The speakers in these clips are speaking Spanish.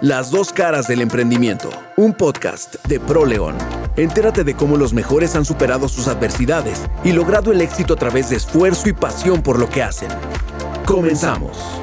Las dos caras del emprendimiento, un podcast de ProLeón. Entérate de cómo los mejores han superado sus adversidades y logrado el éxito a través de esfuerzo y pasión por lo que hacen. Comenzamos.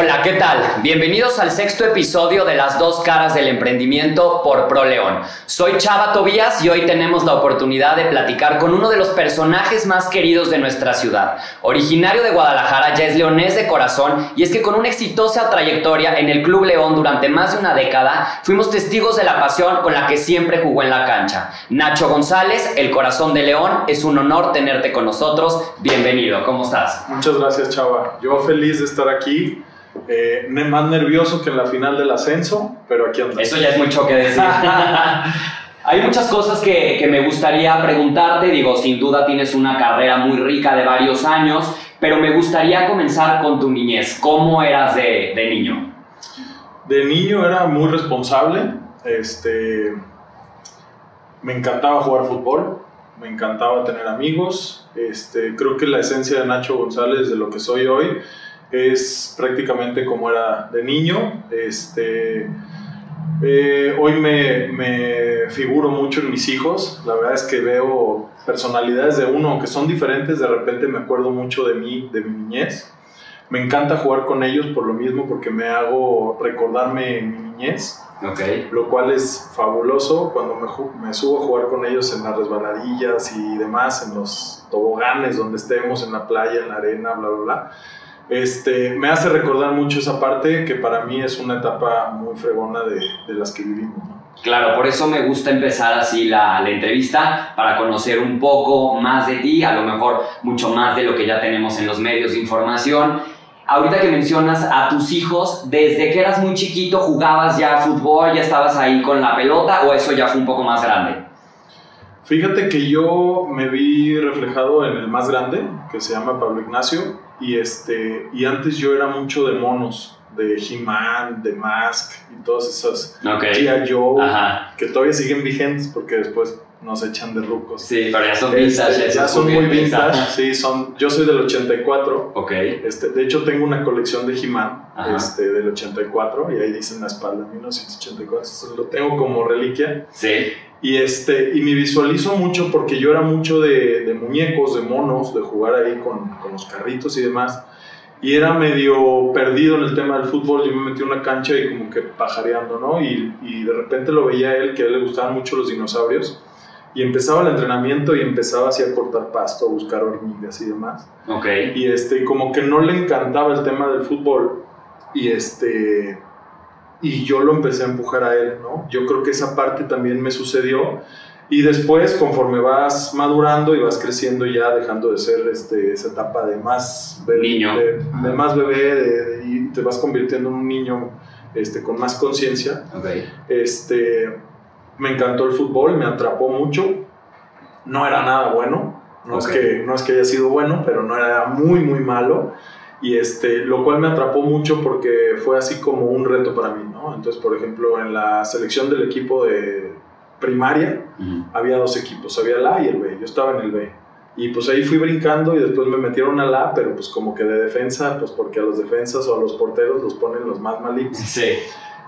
Hola, ¿qué tal? Bienvenidos al sexto episodio de Las dos caras del emprendimiento por ProLeón. Soy Chava Tobías y hoy tenemos la oportunidad de platicar con uno de los personajes más queridos de nuestra ciudad. Originario de Guadalajara, ya es leonés de corazón y es que con una exitosa trayectoria en el Club León durante más de una década, fuimos testigos de la pasión con la que siempre jugó en la cancha. Nacho González, el corazón de León, es un honor tenerte con nosotros. Bienvenido, ¿cómo estás? Muchas gracias, Chava. Yo feliz de estar aquí eh, más nervioso que en la final del ascenso, pero aquí andamos. Eso ya es mucho que decir. Hay muchas cosas que, me gustaría preguntarte. Digo, sin duda tienes una carrera muy rica de varios años, pero me gustaría comenzar con tu niñez. ¿Cómo eras de, de niño? De niño era muy responsable. Este, me encantaba jugar fútbol, me encantaba tener amigos. Este, creo que la esencia de Nacho González, de lo que soy hoy, es prácticamente como era de niño. Este, eh, hoy me, me, figuro mucho en mis hijos. La verdad es que veo personalidades de uno que son diferentes. De repente me acuerdo mucho de mí, de mi niñez. Me encanta jugar con ellos por lo mismo, porque me hago recordarme en mi niñez. Okay. Lo cual es fabuloso cuando me, me, subo a jugar con ellos en las resbaladillas y demás, en los toboganes donde estemos, en la playa, en la arena, bla, bla, bla este, me hace recordar mucho esa parte que para mí es una etapa muy fregona de, de las que vivimos. Claro, por eso me gusta empezar así la, la, entrevista, para conocer un poco más de ti, a lo mejor mucho más de lo que ya tenemos en los medios de información. Ahorita que mencionas a tus hijos, desde que eras muy chiquito jugabas ya fútbol, ya estabas ahí con la pelota o eso ya fue un poco más grande? Fíjate que yo me vi reflejado en el más grande, que se llama Pablo Ignacio y, este, y antes yo era mucho de monos, de He-Man, de Mask y todas esas okay. Joe, que todavía siguen vigentes porque después nos echan de rucos. Sí, pero ya son vintage. Este, ya son muy vintage, sí, son, yo soy del 84. Ok. Este, de hecho tengo una colección de He-Man este, del 84 y ahí dice en la espalda 1984, lo tengo como reliquia. Sí. Y, este, y me visualizo mucho porque yo era mucho de, de muñecos, de monos, de jugar ahí con, con, los carritos y demás. Y era medio perdido en el tema del fútbol. Yo me metí en una cancha y como que pajareando, ¿no? Y, y de repente lo veía a él, que a él le gustaban mucho los dinosaurios. Y empezaba el entrenamiento y empezaba así a cortar pasto, a buscar hormigas y demás. Ok. Y este, como que no le encantaba el tema del fútbol. Y este y yo lo empecé a empujar a él, ¿no? Yo creo que esa parte también me sucedió y después conforme vas madurando y vas creciendo ya dejando de ser este, esa etapa de más bebé, niño, de, más bebé y te vas convirtiendo en un niño este, con más conciencia. Okay. Este, me encantó el fútbol, me atrapó mucho, no era nada bueno, no, okay. es que, no es que haya sido bueno, pero no era muy, muy malo y este, lo cual me atrapó mucho porque fue así como un reto para mí, ¿no? Entonces, por ejemplo, en la selección del equipo de primaria había dos equipos, había el A y el B, yo estaba en el B. Y pues ahí fui brincando y después me metieron al A, pero pues como que de defensa, pues porque a los defensas o a los porteros los ponen los más malitos. Sí.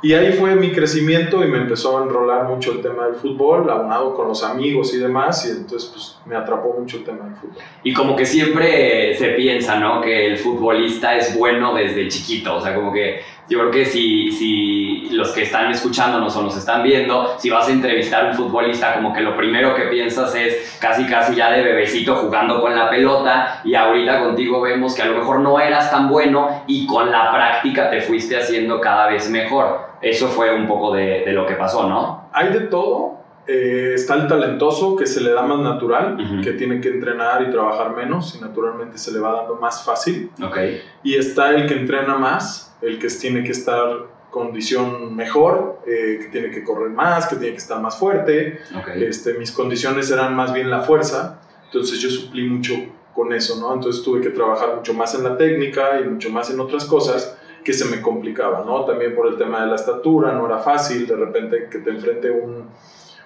Y ahí fue mi crecimiento y me empezó a enrolar mucho el tema del fútbol, aunado con los amigos y demás, y entonces pues me atrapó mucho el tema del fútbol. Y como que siempre se piensa, ¿no? Que el futbolista es bueno desde chiquito, o sea, como que yo creo que si, si los que están escuchándonos o nos están viendo, si vas a entrevistar a un futbolista, como que lo primero que piensas es casi casi ya de bebecito jugando con la pelota y ahorita contigo vemos que a lo mejor no eras tan bueno y con la práctica te fuiste haciendo cada vez mejor. Eso fue un poco de, de lo que pasó, ¿no? Hay de todo. Eh, está el talentoso que se le da más natural, uh -huh. que tiene que entrenar y trabajar menos y naturalmente se le va dando más fácil. Okay. Y está el que entrena más, el que tiene que estar condición mejor, eh, que tiene que correr más, que tiene que estar más fuerte. Okay. Este, mis condiciones eran más bien la fuerza, entonces yo suplí mucho con eso, ¿no? Entonces tuve que trabajar mucho más en la técnica y mucho más en otras cosas que se me complicaba, ¿no? También por el tema de la estatura, no era fácil, de repente que te enfrente un,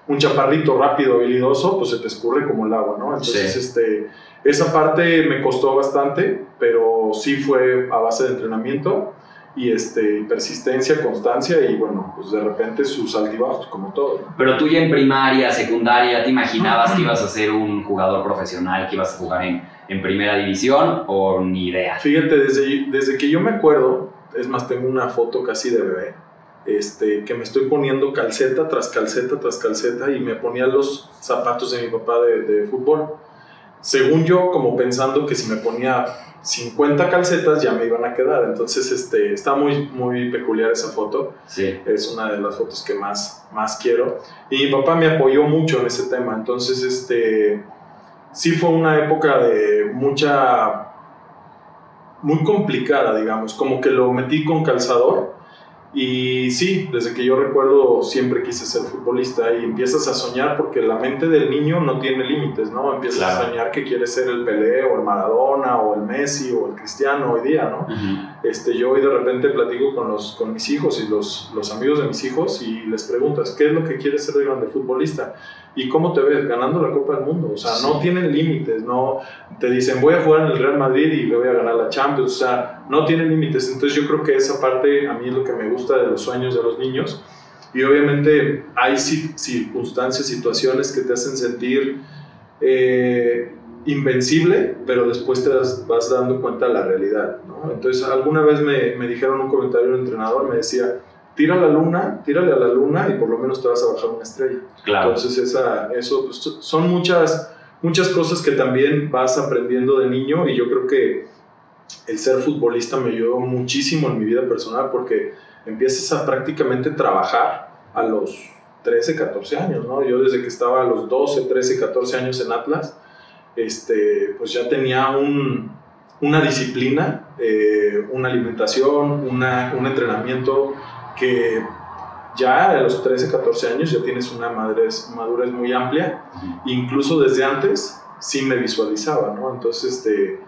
un chaparrito rápido, habilidoso, pues se te escurre como el agua, ¿no? Entonces, Sí. este, esa parte me costó bastante, pero sí fue a base de entrenamiento y este, persistencia, constancia y bueno, pues de repente sus altibajos, como todo. Pero tú ya en primaria, secundaria, ¿te imaginabas que ibas a ser un jugador profesional, que ibas a jugar en, en primera división o ni idea? Fíjate, desde, desde que yo me acuerdo, es más, tengo una foto casi de bebé, este, que me estoy poniendo calceta tras calceta tras calceta y me ponía los zapatos de mi papá de, de fútbol. Según yo, como pensando que si me ponía 50 calcetas ya me iban a quedar. Entonces, este, está muy, muy peculiar esa foto. Sí. Es una de las fotos que más, más quiero. Y mi papá me apoyó mucho en ese tema. Entonces, este, sí fue una época de mucha, muy complicada, digamos. Como que lo metí con calzador y sí, desde que yo recuerdo siempre quise ser futbolista y empiezas a soñar porque la mente del niño no tiene límites, ¿no? Empiezas a soñar que quieres ser el Pelé o el Maradona o el Messi o el Cristiano hoy día, ¿no? este, yo hoy de repente platico con, los, con mis hijos y los, los amigos de mis hijos y les preguntas, ¿qué es lo que quieres ser de grande futbolista? ¿Y cómo te ves? Ganando la Copa del Mundo. O sea, no tienen límites, no te dicen voy a jugar en el Real Madrid y voy a ganar la Champions. O sea, no tienen límites. Entonces yo creo que esa parte a mí es lo que me gusta de los sueños de los niños. Y obviamente hay circunstancias, situaciones que te hacen sentir eh, invencible, pero después te vas dando cuenta de la realidad. ¿no? Entonces alguna vez me, me dijeron un comentario un entrenador, me decía, tira a la luna, tírale a la luna y por lo menos te vas a bajar una estrella. Claro. Entonces, esa, eso pues, son muchas, muchas cosas que también vas aprendiendo de niño y yo creo que el ser futbolista me ayudó muchísimo en mi vida personal porque empiezas a prácticamente trabajar a los 13, 14 años, ¿no? Yo desde que estaba a los 12, 13, 14 años en Atlas, este, pues ya tenía un, una disciplina, eh, una alimentación, una, un entrenamiento que ya a los 13, 14 años ya tienes una madurez, madurez muy amplia, incluso desde antes sí me visualizaba, ¿no? Entonces, este,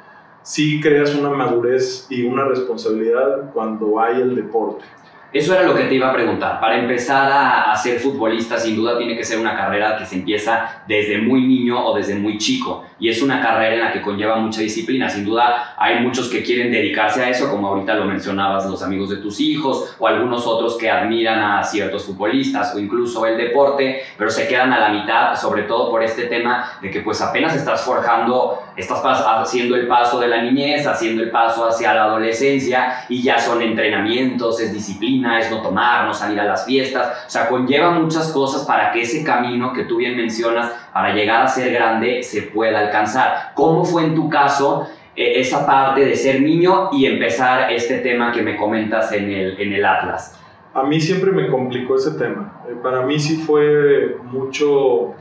sí creas una madurez y una responsabilidad cuando hay el deporte. Eso era lo que te iba a preguntar. Para empezar a, ser futbolista, sin duda tiene que ser una carrera que se empieza desde muy niño o desde muy chico. Y es una carrera en la que conlleva mucha disciplina. Sin duda hay muchos que quieren dedicarse a eso, como ahorita lo mencionabas, los amigos de tus hijos, o algunos otros que admiran a ciertos futbolistas, o incluso el deporte, pero se quedan a la mitad, sobre todo por este tema de que pues apenas estás forjando, estás haciendo el paso de la niñez, haciendo el paso hacia la adolescencia, y ya son entrenamientos, es disciplina es no tomar, no salir a las fiestas, o sea, conlleva muchas cosas para que ese camino que tú bien mencionas, para llegar a ser grande, se pueda alcanzar. ¿Cómo fue en tu caso eh, esa parte de ser niño y empezar este tema que me comentas en el, en el Atlas? A mí siempre me complicó ese tema. Eh, para mí sí fue mucho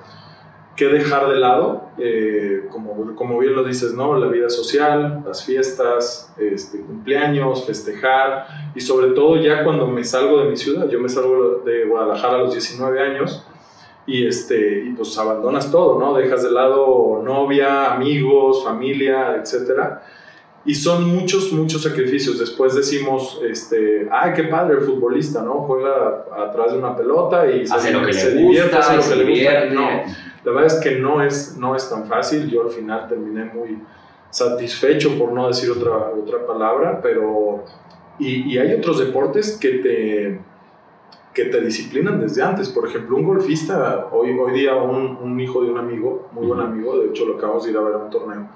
que dejar de lado, eh, como, como bien lo dices, ¿no? La vida social, las fiestas, este, cumpleaños, festejar y sobre todo ya cuando me salgo de mi ciudad, yo me salgo de Guadalajara a los 19 años y, este, y pues abandonas todo, ¿no? Dejas de lado novia, amigos, familia, etcétera. Y son muchos, muchos sacrificios. Después decimos, este, ay, qué padre el futbolista, ¿no? Juega atrás de una pelota y hace se, lo que se divierte, hace lo que le gusta. No, la verdad es que no es, no es tan fácil. Yo al final terminé muy satisfecho, por no decir otra, otra palabra, pero... Y, y hay otros deportes que te que te disciplinan desde antes. Por ejemplo, un golfista, hoy, hoy día un, un hijo de un amigo, muy buen amigo, de hecho lo acabamos de ir a ver a un torneo,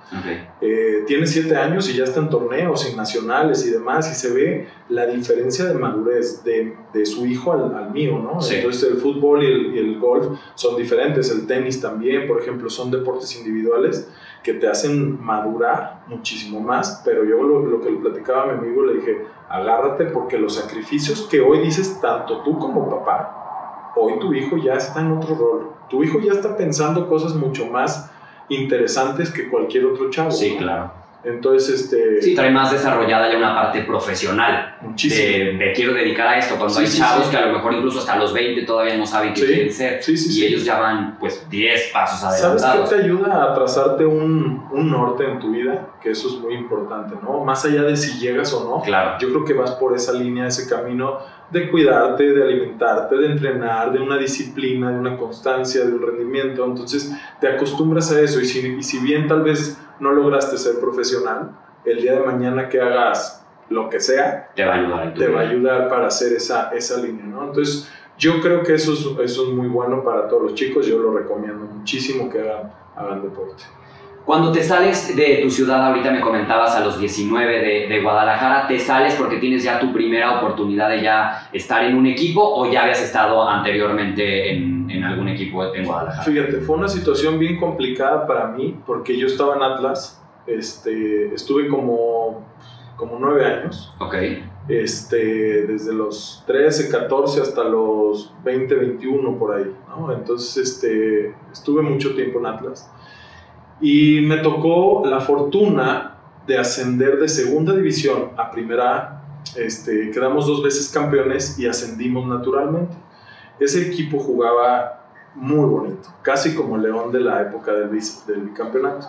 eh, tiene siete años y ya está en torneos, en nacionales y demás, y se ve la diferencia de madurez de, de su hijo al, al mío, ¿no? Entonces el fútbol y el, y el golf son diferentes, el tenis también, por ejemplo, son deportes individuales que te hacen madurar muchísimo más, pero yo lo, lo, que le platicaba a mi amigo le dije, agárrate porque los sacrificios que hoy dices tanto tú como papá, hoy tu hijo ya está en otro rol, tu hijo ya está pensando cosas mucho más interesantes que cualquier otro chavo. Sí, claro. Entonces, este... Sí, trae más desarrollada ya una parte profesional. Muchísimo. me quiero dedicar a esto. Cuando hay chavos que a lo mejor incluso hasta los 20 todavía no saben qué quieren ser. y ellos ya van, pues, 10 pasos adelantados. ¿Sabes qué te ayuda a trazarte un, un, norte en tu vida? Que eso es muy importante, ¿no? Más allá de si llegas o no. Claro. Yo creo que vas por esa línea, ese camino de cuidarte, de alimentarte, de entrenar, de una disciplina, de una constancia, de un rendimiento. Entonces, te acostumbras a eso. Y si, y si bien tal vez no lograste ser profesional, el día de mañana que hagas lo que sea, te va a ayudar. Te va a ayudar para hacer esa, esa línea, ¿no? Entonces, yo creo que eso es, eso es muy bueno para todos los chicos, yo lo recomiendo muchísimo que hagan, hagan deporte. Cuando te sales de tu ciudad, ahorita me comentabas a los 19 de, de, Guadalajara, ¿te sales porque tienes ya tu primera oportunidad de ya estar en un equipo o ya habías estado anteriormente en, en algún equipo en Guadalajara? Fíjate, fue una situación bien complicada para mí porque yo estaba en Atlas, este, estuve como, como nueve años. Ok. Este, desde los 13, 14 hasta los 20, 21 por ahí, ¿no? Entonces, este, estuve mucho tiempo en Atlas. Y me tocó la fortuna de ascender de segunda división a primera. Este, quedamos dos veces campeones y ascendimos naturalmente. Ese equipo jugaba muy bonito, casi como León de la época del, del bicampeonato.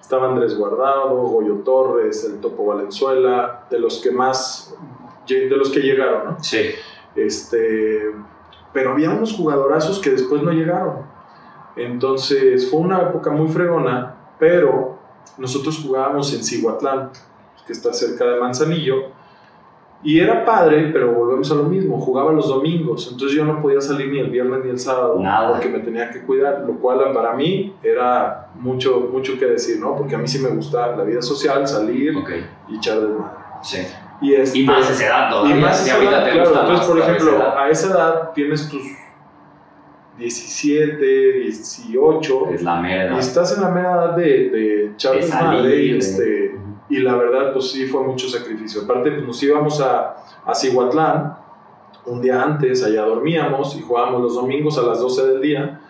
Estaba Andrés Guardado, Goyo Torres, el Topo Valenzuela, de los que más, de los que llegaron, ¿no? Sí. Este, pero había unos jugadorazos que después no llegaron. Entonces fue una época muy fregona, pero nosotros jugábamos en Cihuatlán, que está cerca de Manzanillo, y era padre, pero volvemos a lo mismo, jugaba los domingos, entonces yo no podía salir ni el viernes ni el sábado, Nada. porque me tenía que cuidar, lo cual para mí era mucho, mucho que decir, ¿no? Porque a mí sí me gusta la vida social, salir okay. y echar de madre. Sí. Y, este, y más esa edad todavía. Y más esa edad, te claro. Entonces, por ejemplo, a esa edad tienes tus 17, 18. Es la mera edad. Y estás en la mera edad de, de salir, madre y, este, y la verdad, pues sí fue mucho sacrificio. Aparte, pues nos íbamos a, a Cihuatlán un día antes, allá dormíamos y jugábamos los domingos a las 12 del día.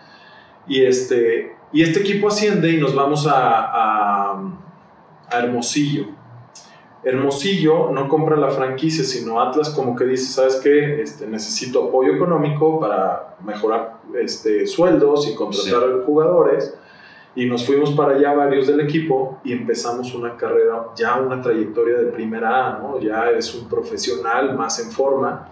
Y este, y este equipo asciende y nos vamos a, a, a Hermosillo. Hermosillo no compra la franquicia, sino Atlas como que dice, ¿sabes qué? Este, necesito apoyo económico para mejorar este, sueldos y contratar jugadores. Y nos fuimos para allá varios del equipo y empezamos una carrera, ya una trayectoria de primera A, ¿no? Ya eres un profesional más en forma.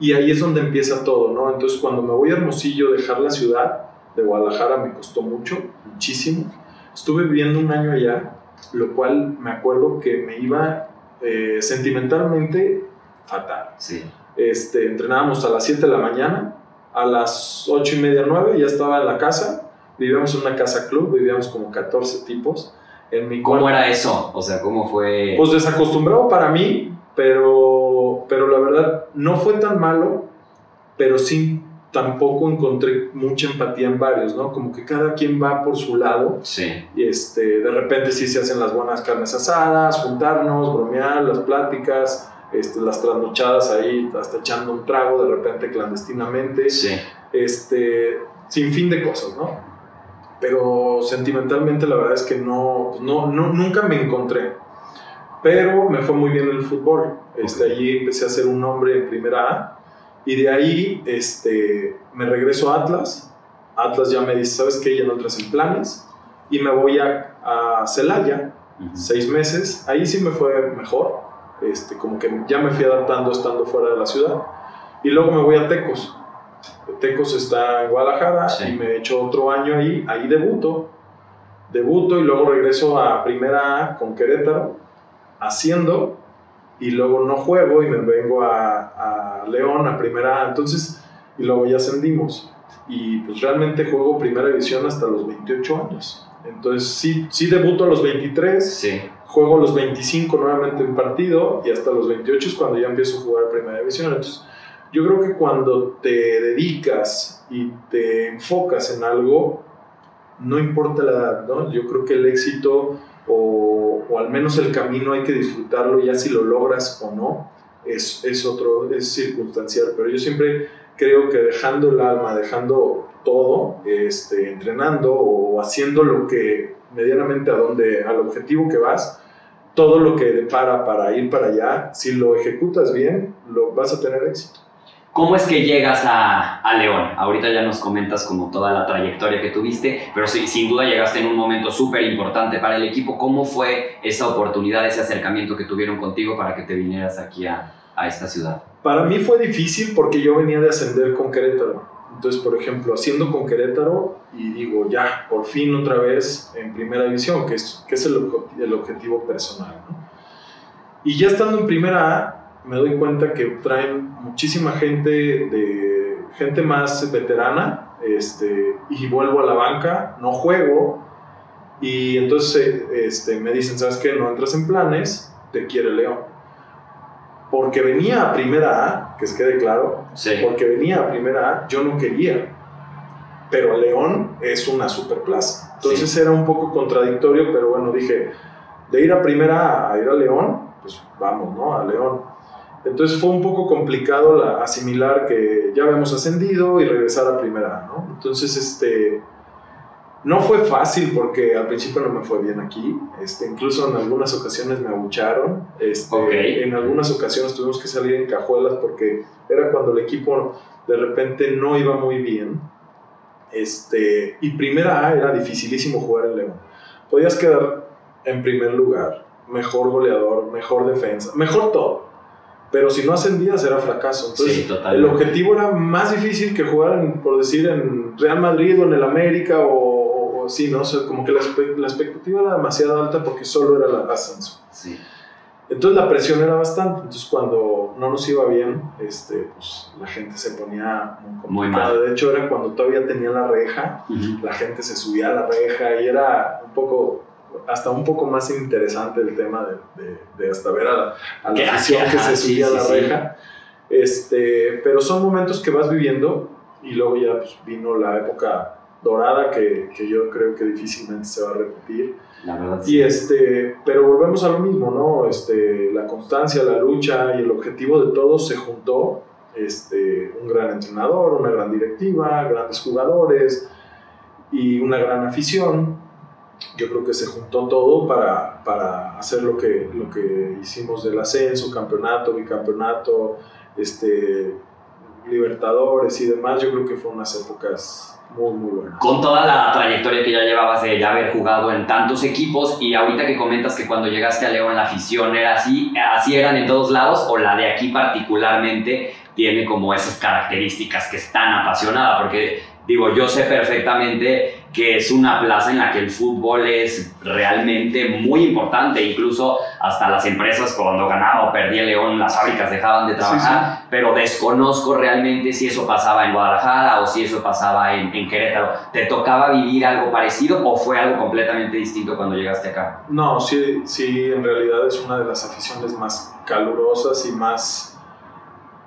Y ahí es donde empieza todo, ¿no? Entonces cuando me voy a Hermosillo, dejar la ciudad de Guadalajara me costó mucho, muchísimo. Estuve viviendo un año allá, lo cual me acuerdo que me iba eh, sentimentalmente fatal. Sí. Este, entrenábamos a las 7 de la mañana, a las 8 y media, 9 ya estaba en la casa. Vivíamos en una casa club, vivíamos como 14 tipos. En mi ¿Cómo cuarto. era eso? O sea, ¿cómo fue? Pues desacostumbrado para mí, pero, pero la verdad no fue tan malo, pero sí tampoco encontré mucha empatía en varios, ¿no? Como que cada quien va por su lado sí. y este, de repente sí se hacen las buenas carnes asadas, juntarnos, bromear, las pláticas, este, las trasnochadas ahí, hasta echando un trago de repente clandestinamente, Sí. este, sin fin de cosas, ¿no? Pero sentimentalmente la verdad es que no, no, no nunca me encontré. Pero me fue muy bien el fútbol. Este, allí empecé a ser un hombre en primera A. Y de ahí este, me regreso a Atlas. Atlas ya me dice, ¿sabes qué? Ya no entras en planes. Y me voy a, a Celaya, Ujú. seis meses. Ahí sí me fue mejor. Este, como que ya me fui adaptando estando fuera de la ciudad. Y luego me voy a Tecos. Tecos está en Guadalajara Sí. y me echo otro año ahí. Ahí debuto. Debuto y luego regreso a Primera A con Querétaro, haciendo. Y luego no juego y me vengo a, a León, a Primera. Entonces, y luego ya ascendimos. Y pues realmente juego Primera División hasta los 28 años. Entonces sí, sí debuto a los 23, Sí. juego a los 25 nuevamente un partido y hasta los 28 es cuando ya empiezo a jugar Primera División. Entonces yo creo que cuando te dedicas y te enfocas en algo, no importa la edad, ¿no? Yo creo que el éxito o, al menos el camino hay que disfrutarlo ya si lo logras o no, es, es otro, es circunstancial, pero yo siempre creo que dejando el alma, dejando todo, este, entrenando o haciendo lo que medianamente a donde, al objetivo que vas, todo lo que depara para ir para allá, si lo ejecutas bien, lo vas a tener éxito. ¿Cómo es que llegas a, a León? Ahorita ya nos comentas como toda la trayectoria que tuviste, pero sí, sin duda llegaste en un momento súper importante para el equipo. ¿Cómo fue esa oportunidad, ese acercamiento que tuvieron contigo para que te vinieras aquí a, a esta ciudad? Para mí fue difícil porque yo venía de ascender con Querétaro. Entonces, por ejemplo, haciendo con Querétaro y digo, ya, por fin otra vez en primera división, que es, que es el, el objetivo personal. ¿no? Y ya estando en primera A, me doy cuenta que traen muchísima gente de gente más veterana, este, y vuelvo a la banca, no juego, y entonces este, me dicen, ¿sabes qué? No entras en planes, te quiere León. Porque venía a primera A, que es quede claro, porque venía a primera A, yo no quería. Pero León es una superplaza. Entonces era un poco contradictorio, pero bueno, dije, de ir a primera A a ir a León, pues vamos, ¿no? A León. Entonces fue un poco complicado asimilar que ya habíamos ascendido y regresar a primera, ¿no? Entonces, este, no fue fácil porque al principio no me fue bien aquí. Este, incluso en algunas ocasiones me abucharon. Este, En algunas ocasiones tuvimos que salir en cajuelas porque era cuando el equipo de repente no iba muy bien. Este, y primera A era dificilísimo jugar en León. Podías quedar en primer lugar, mejor goleador, mejor defensa, mejor todo pero si no ascendías era fracaso. Entonces, el objetivo era más difícil que jugar, por decir, en Real Madrid o en el América o, así, ¿no? O sea, como que la, la, expectativa era demasiado alta porque solo era el ascenso. Sí. Entonces la presión era bastante. Entonces cuando no nos iba bien, este, pues la gente se ponía muy complicada. De hecho era cuando todavía tenía la reja, la gente se subía a la reja y era un poco hasta un poco más interesante el tema de, de, hasta ver a la, a la afición que se subía a la reja. Este, pero son momentos que vas viviendo y luego ya pues, vino la época dorada que, que, yo creo que difícilmente se va a repetir. La verdad, y este, pero volvemos a lo mismo, ¿no? Este, la constancia, la lucha y el objetivo de todos se juntó. Este, un gran entrenador, una gran directiva, grandes jugadores y una gran afición yo creo que se juntó todo para, para hacer lo que, lo que hicimos del ascenso, campeonato, bicampeonato, este, Libertadores y demás. Yo creo que fueron unas épocas muy, muy buenas. Con toda la trayectoria que ya llevabas de ya haber jugado en tantos equipos y ahorita que comentas que cuando llegaste a León la afición era así, así eran en todos lados o la de aquí particularmente tiene como esas características que es tan apasionada porque digo, yo sé perfectamente que es una plaza en la que el fútbol es realmente muy importante, incluso hasta las empresas cuando ganaba o perdía León, las fábricas dejaban de trabajar, pero desconozco realmente si eso pasaba en Guadalajara o si eso pasaba en, en, Querétaro. ¿Te tocaba vivir algo parecido o fue algo completamente distinto cuando llegaste acá? No, sí, sí, en realidad es una de las aficiones más calurosas y más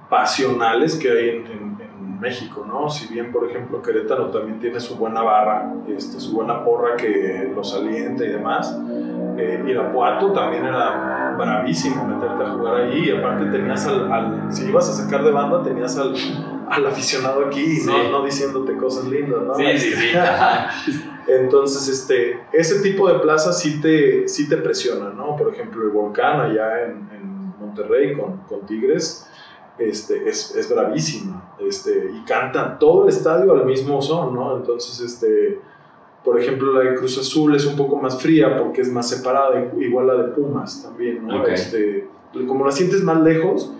pasionales que hay en México, ¿no? Si bien, por ejemplo, Querétaro también tiene su buena barra, este, su buena porra que los alienta y demás, eh, Irapuato también era bravísimo meterte a jugar ahí, y aparte tenías al, si ibas a sacar de banda, tenías al, al aficionado aquí, ¿no? no diciéndote cosas lindas, ¿no? Sí, sí, sí. Entonces, este, ese tipo de plazas sí te, sí te presiona, ¿no? Por ejemplo, el Volcán allá en, en Monterrey con, con Tigres, este, es, es bravísima. Este, y cantan todo el estadio al mismo son, ¿no? Entonces, este, por ejemplo, la de Cruz Azul es un poco más fría porque es más separada, igual la de Pumas también, ¿no? Este, como la sientes más lejos,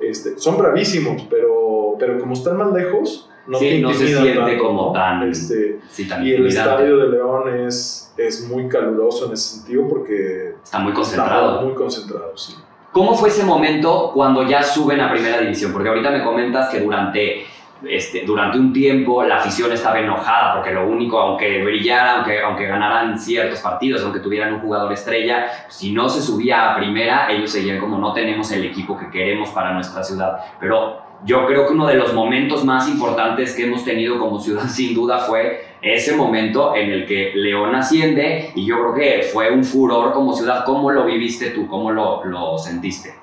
este, son bravísimos, pero, pero como están más lejos, no, no se siente como tan, este, Y el estadio de León es, es muy caluroso en ese sentido porque está muy concentrado. Está muy concentrado, sí. ¿Cómo fue ese momento cuando ya suben a primera división? Porque ahorita me comentas que durante, este, durante un tiempo la afición estaba enojada porque lo único, aunque brillara, aunque, aunque ganaran ciertos partidos, aunque tuvieran un jugador estrella, si no se subía a primera, ellos seguían como no tenemos el equipo que queremos para nuestra ciudad. Pero yo creo que uno de los momentos más importantes que hemos tenido como ciudad sin duda fue ese momento en el que León asciende y yo creo que fue un furor como ciudad. ¿Cómo lo viviste tú? ¿Cómo lo, lo sentiste?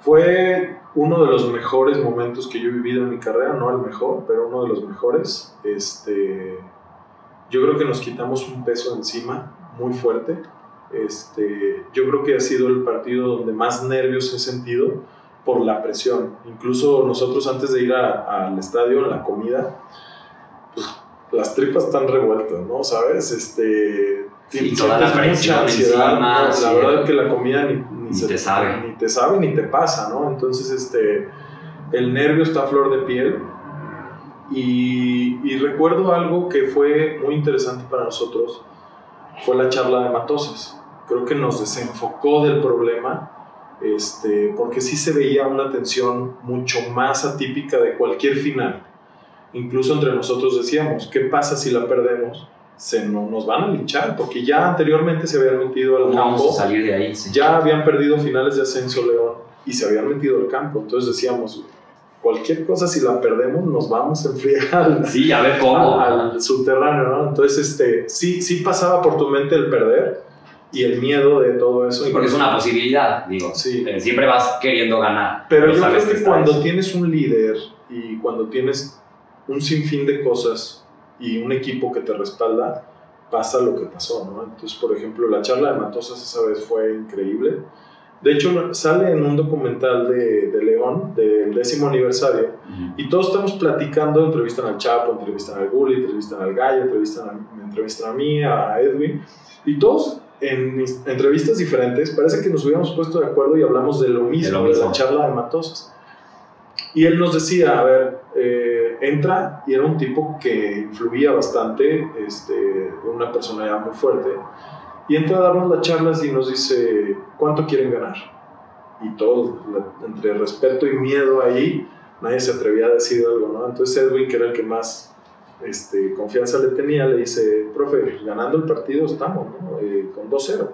Fue uno de los mejores momentos que yo he vivido en mi carrera, no el mejor, pero uno de los mejores. Este, yo creo que nos quitamos un peso encima muy fuerte. Este, yo creo que ha sido el partido donde más nervios he sentido por la presión. Incluso nosotros antes de ir al estadio, en la comida, las tripas están revueltas, ¿no? ¿Sabes? Este, sí, toda la mucha ansiedad. La verdad es que la comida ni, ni, te sabe. Ni te sabe ni te pasa, ¿no? Entonces, este, el nervio está a flor de piel. Y, y recuerdo algo que fue muy interesante para nosotros, fue la charla de Matoses. Creo que nos desenfocó del problema este, porque sí se veía una tensión mucho más atípica de cualquier final. Incluso entre nosotros decíamos, ¿qué pasa si la perdemos? Se no, nos van a linchar, porque ya anteriormente se habían metido al ¿Cómo vamos campo, a salir de ahí? Sí. ya habían perdido finales de ascenso León y se habían metido al campo. Entonces decíamos, cualquier cosa si la perdemos nos vamos a enfriar al, Sí, a ver cómo. al, al subterráneo, ¿no? Entonces, este, sí, sí pasaba por tu mente el perder y el miedo de todo eso. Porque es una posibilidad, digo. Sí. Eh, Siempre vas queriendo ganar. Pero yo creo que está cuando tienes un líder y cuando tienes un sinfín de cosas y un equipo que te respalda, pasa lo que pasó, ¿no? Entonces, por ejemplo, la charla de Matosas esa vez fue increíble. De hecho, sale en un documental de, de León, del décimo aniversario, Ujú. y todos estamos platicando, entrevistan al Chapo, entrevistan al Gulli, entrevistan al Gallo, entrevistan a, me entrevistan a mí, a Edwin, y todos en entrevistas diferentes, parece que nos hubiéramos puesto de acuerdo y hablamos de lo mismo, de, mismo. la charla de Matosas. Y él nos decía, a ver, eh, entra, y era un tipo que influía bastante, este, una personalidad muy fuerte, y entra a darnos las charlas y nos dice, ¿cuánto quieren ganar? Y todos, entre respeto y miedo ahí, nadie se atrevía a decir algo, ¿no? Entonces Edwin, que era el que más este, confianza le tenía, le dice, profe, ganando el partido estamos, ¿no? Eh, con 2-0.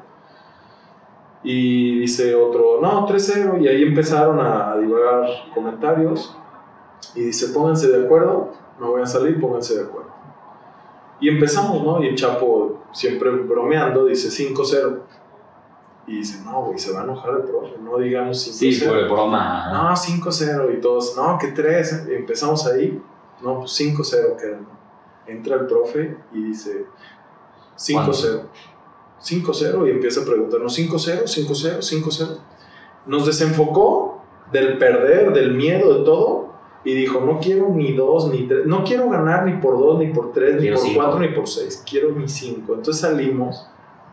Y dice otro, no, 3-0, y ahí empezaron a divagar comentarios, y dice, pónganse de acuerdo, no voy a salir, pónganse de acuerdo. Y empezamos, ¿no? Y el Chapo, siempre bromeando, dice 5-0. Y dice, no, güey, se va a enojar el profe, no digamos 5-0. Sí, por broma. No, 5-0 y todos, no, que 3. Empezamos ahí, no, pues 5-0 queda. Entra el profe y dice 5-0. 5-0 y empieza a preguntarnos 5-0, 5-0, 5-0. Nos desenfocó del perder, del miedo, de todo. Y dijo, no quiero ni dos, ni tres, no quiero ganar ni por dos, ni por tres, ni Quiero por cinco. cuatro, ni por seis, quiero ni cinco. Entonces salimos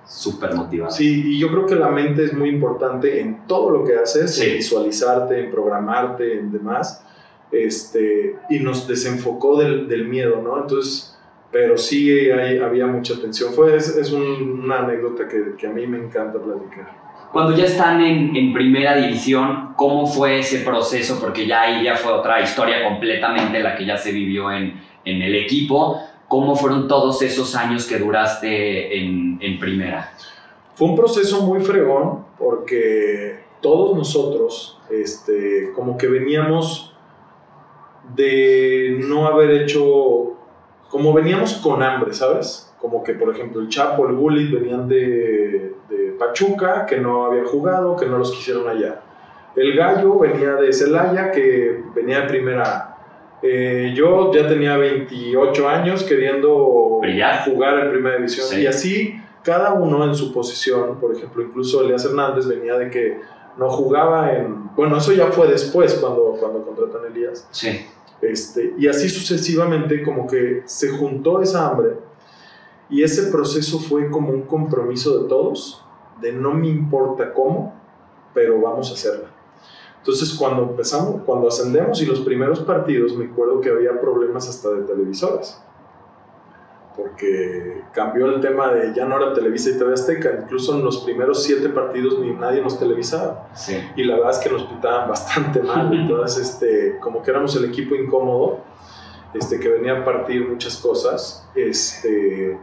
Súper motivado. Sí, y yo creo que la mente es muy importante en todo lo que haces, Sí. en visualizarte, en programarte, en demás, este, y nos desenfocó del, del miedo, ¿no? Entonces, pero sí hay- había mucha tensión. Fue, es, es un- una anécdota que, que a mí me encanta platicar. Cuando ya están en, en primera división, ¿cómo fue ese proceso? Porque ya ahí ya fue otra historia completamente la que ya se vivió en, en el equipo. ¿Cómo fueron todos esos años que duraste en, en primera? Fue un proceso muy fregón porque todos nosotros, este, como que veníamos de no haber hecho, como veníamos con hambre, ¿sabes? Como que, por ejemplo, el Chapo, el Gullit venían de, de Pachuca, que no habían jugado, que no los quisieron allá. El Gallo venía de Celaya, que venía de primera. Eh, yo ya tenía 28 años queriendo Brillar. jugar en primera división Sí. y así cada uno en su posición, por ejemplo, incluso Elías Hernández venía de que no jugaba en... Bueno, eso ya fue después cuando, cuando contratan a Elías. Sí. Este, y así sucesivamente como que se juntó esa hambre y ese proceso fue como un compromiso de todos, de no me importa cómo, pero vamos a hacerla. Entonces cuando empezamos, cuando ascendemos y los primeros partidos, me acuerdo que había problemas hasta de televisoras, porque cambió el tema de ya no era Televisa y TV Azteca, incluso en los primeros siete partidos ni nadie nos televisaba Sí. y la verdad es que nos pitaban bastante mal. Entonces, este, como que éramos el equipo incómodo, este, que venía a partir muchas cosas, este,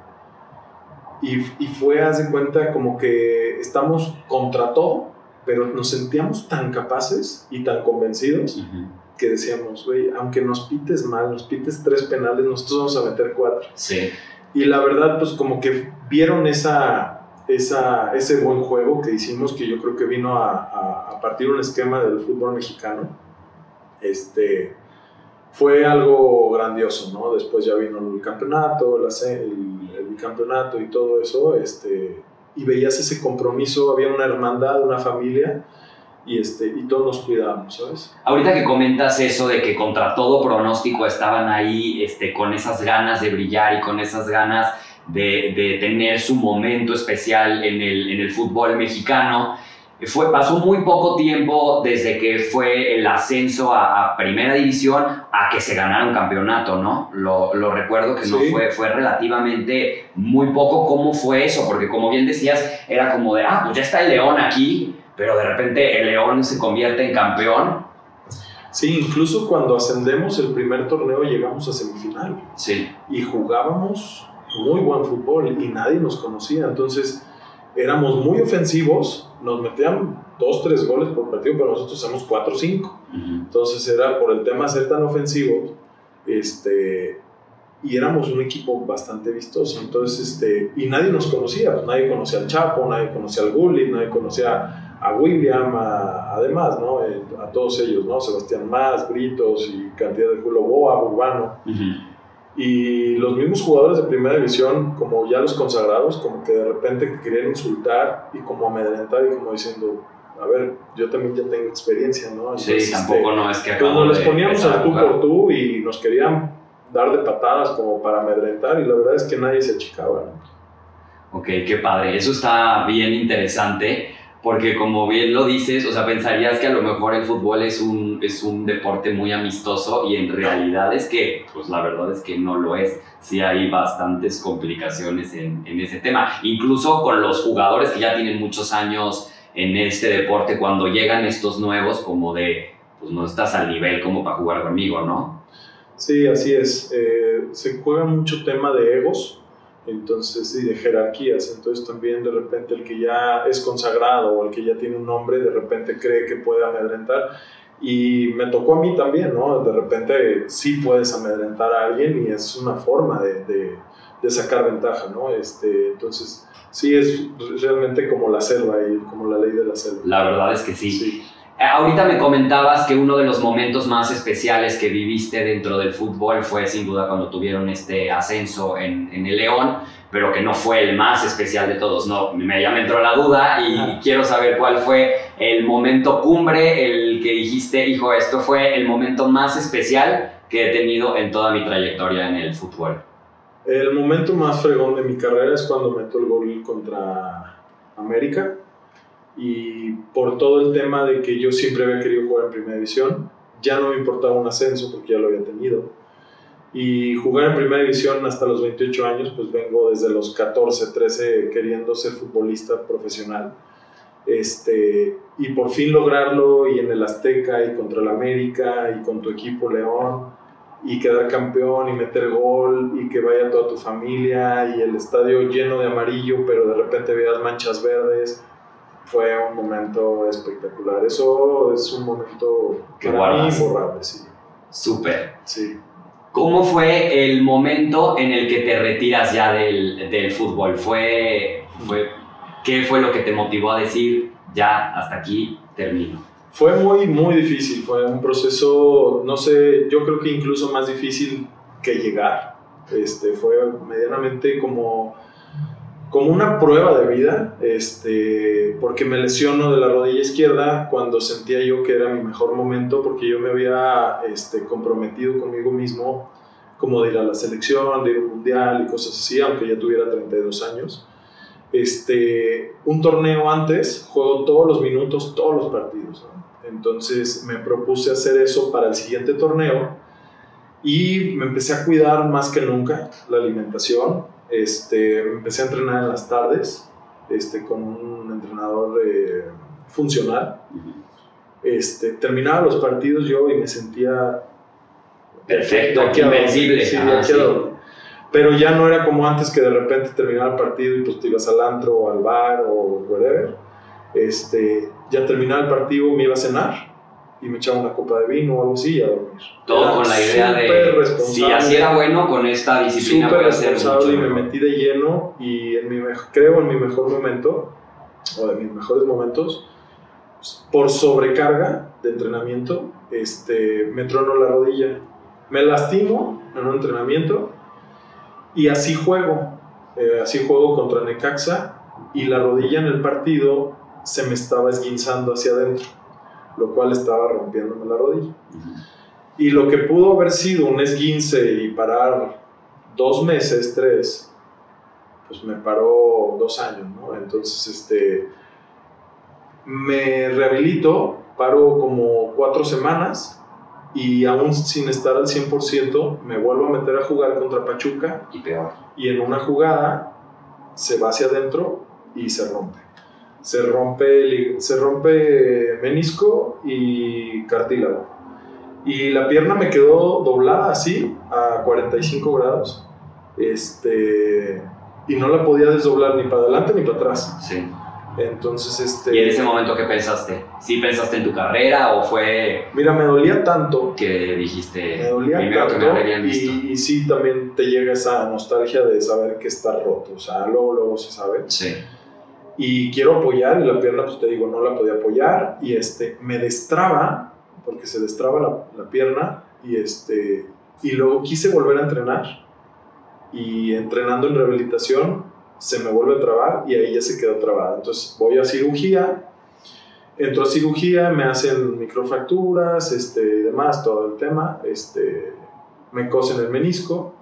y, y fue, haz de cuenta, como que estamos contra todo, pero nos sentíamos tan capaces y tan convencidos Ujú. que decíamos, güey, aunque nos pites mal, nos pites tres penales, nosotros vamos a meter cuatro. Sí. Y la verdad, pues como que vieron esa, esa, ese buen juego que hicimos, que yo creo que vino a, a, a partir un esquema del fútbol mexicano. Este, fue algo grandioso, ¿no? Después ya vino el campeonato, la el, el bicampeonato y todo eso, este, y veías ese compromiso, había una hermandad, una familia, y, este, y todos nos cuidábamos, ¿sabes? Ahorita que comentas eso de que contra todo pronóstico estaban ahí este, con esas ganas de brillar y con esas ganas de, de tener su momento especial en el, en el fútbol mexicano, fue, pasó muy poco tiempo desde que fue el ascenso a, a primera división a que se ganara un campeonato, ¿no? Lo, lo recuerdo que no fue, fue relativamente muy poco. ¿Cómo fue eso? Porque como bien decías, era como de, ah, pues ya está el León aquí, pero de repente el León se convierte en campeón. Sí, incluso cuando ascendemos el primer torneo llegamos a semifinal. Sí. Y jugábamos muy buen fútbol y nadie nos conocía. Entonces éramos muy ofensivos, nos metían dos, tres goles por partido, pero nosotros hacemos cuatro cinco. Entonces era por el tema de ser tan ofensivos, este, y éramos un equipo bastante vistoso. Entonces, este, y nadie nos conocía, pues nadie conocía al Chapo, nadie conocía al Gullit, nadie conocía a William, además, ¿no? Eh, a todos ellos, ¿no? Sebastián Más, Britos y cantidad de Julio Boa, Urbano. Y los mismos jugadores de primera división, como ya los consagrados, como que de repente querían insultar y como amedrentar y como diciendo, a ver, yo también ya tengo experiencia, ¿no? sí, tampoco no es que Cuando pues nos les poníamos al tú por tú y nos querían dar de patadas como para amedrentar y la verdad es que nadie se achicaba, ¿no? Ok, qué padre. Eso está bien interesante porque como bien lo dices, o sea, pensarías que a lo mejor el fútbol es un, es un deporte muy amistoso y en realidad es que, pues la verdad es que no lo es. Sí hay bastantes complicaciones en, en ese tema. Incluso con los jugadores que ya tienen muchos años en este deporte, cuando llegan estos nuevos, como de, pues no estás al nivel como para jugar conmigo, ¿no? Sí, así es. Eh, se juega mucho tema de egos entonces, y de jerarquías. Entonces también de repente el que ya es consagrado o el que ya tiene un nombre, de repente cree que puede amedrentar. Y me tocó a mí también, ¿no? De repente sí puedes amedrentar a alguien y es una forma de, de, de sacar ventaja, ¿no? Este, entonces, sí es realmente como la selva y como la ley de la selva. La verdad es que sí. sí. Ahorita me comentabas que uno de los momentos más especiales que viviste dentro del fútbol fue sin duda cuando tuvieron este ascenso en, en el León, pero que no fue el más especial de todos. No, me, ya me entró la duda y quiero saber cuál fue el momento cumbre, el que dijiste, hijo, esto fue el momento más especial que he tenido en toda mi trayectoria en el fútbol. El momento más fregón de mi carrera es cuando meto el gol contra América y por todo el tema de que yo siempre había querido jugar en primera división, ya no me importaba un ascenso porque ya lo había tenido. Y jugar en primera división hasta los 28 años, pues vengo desde los 14, 13 queriendo ser futbolista profesional. Este, y por fin lograrlo y en el Azteca y contra el América y con tu equipo León y quedar campeón y meter gol y que vaya toda tu familia y el estadio lleno de amarillo pero de repente veas manchas verdes fue un momento espectacular. Eso es un momento que para mí borrable, sí. Súper. Sí. ¿Cómo fue el momento en el que te retiras ya del, del fútbol? ¿Fue, fue, ¿Qué fue lo que te motivó a decir, ya, hasta aquí termino? Fue muy, muy difícil. Fue un proceso, no sé, yo creo que incluso más difícil que llegar. Este, fue medianamente como como una prueba de vida, este, porque me lesiono de la rodilla izquierda cuando sentía yo que era mi mejor momento, porque yo me había este, comprometido conmigo mismo como de ir a la selección, de ir a un mundial y cosas así, aunque ya tuviera 32 años. Este, un torneo antes, juego todos los minutos, todos los partidos. Entonces me propuse hacer eso para el siguiente torneo y me empecé a cuidar más que nunca la alimentación este, empecé a entrenar en las tardes este, con un entrenador eh, funcional. Este, terminaba los partidos yo y me sentía perfecto, invencible. Pero ya no era como antes que de repente terminaba el partido y pues te ibas al antro o al bar o whatever. Este, ya terminaba el partido, me iba a cenar y me echaba una copa de vino o algo así y a dormir. Todo con la idea de si así era bueno con esta disciplina súper responsable y me metí de lleno y en mi, creo en mi mejor momento o de mis mejores momentos por sobrecarga de entrenamiento este, me trono la rodilla. Me lastimo en un entrenamiento y así juego. Eh, así juego contra Necaxa y la rodilla en el partido se me estaba esguinzando hacia adentro lo cual estaba rompiéndome la rodilla. Y lo que pudo haber sido un esguince y parar dos meses, tres, pues me paró dos años, ¿no? Entonces, este, me rehabilito, paro como cuatro semanas y aún sin estar al 100% me vuelvo a meter a jugar contra Pachuca y peor. Y en una jugada se va hacia adentro y se rompe. Se rompe, se rompe menisco y cartílago. Y la pierna me quedó doblada así, a 45 grados. Este, y no la podía desdoblar ni para adelante ni para atrás. Sí. Entonces, este... ¿Y en ese momento qué pensaste? ¿Sí pensaste en tu carrera o fue Mira, me dolía tanto. que dijiste Me dolía primero que me tanto. habrían visto? y, y sí, también te llega esa nostalgia de saber que está roto. O sea, luego, luego se sabe. Sí. Y quiero apoyar y la pierna pues te digo no la podía apoyar y este me destraba porque se destraba la, la pierna y este y luego quise volver a entrenar y entrenando en rehabilitación se me vuelve a trabar y ahí ya se quedó trabada. Entonces voy a cirugía entro a cirugía me hacen microfracturas este y demás todo el tema este me cosen el menisco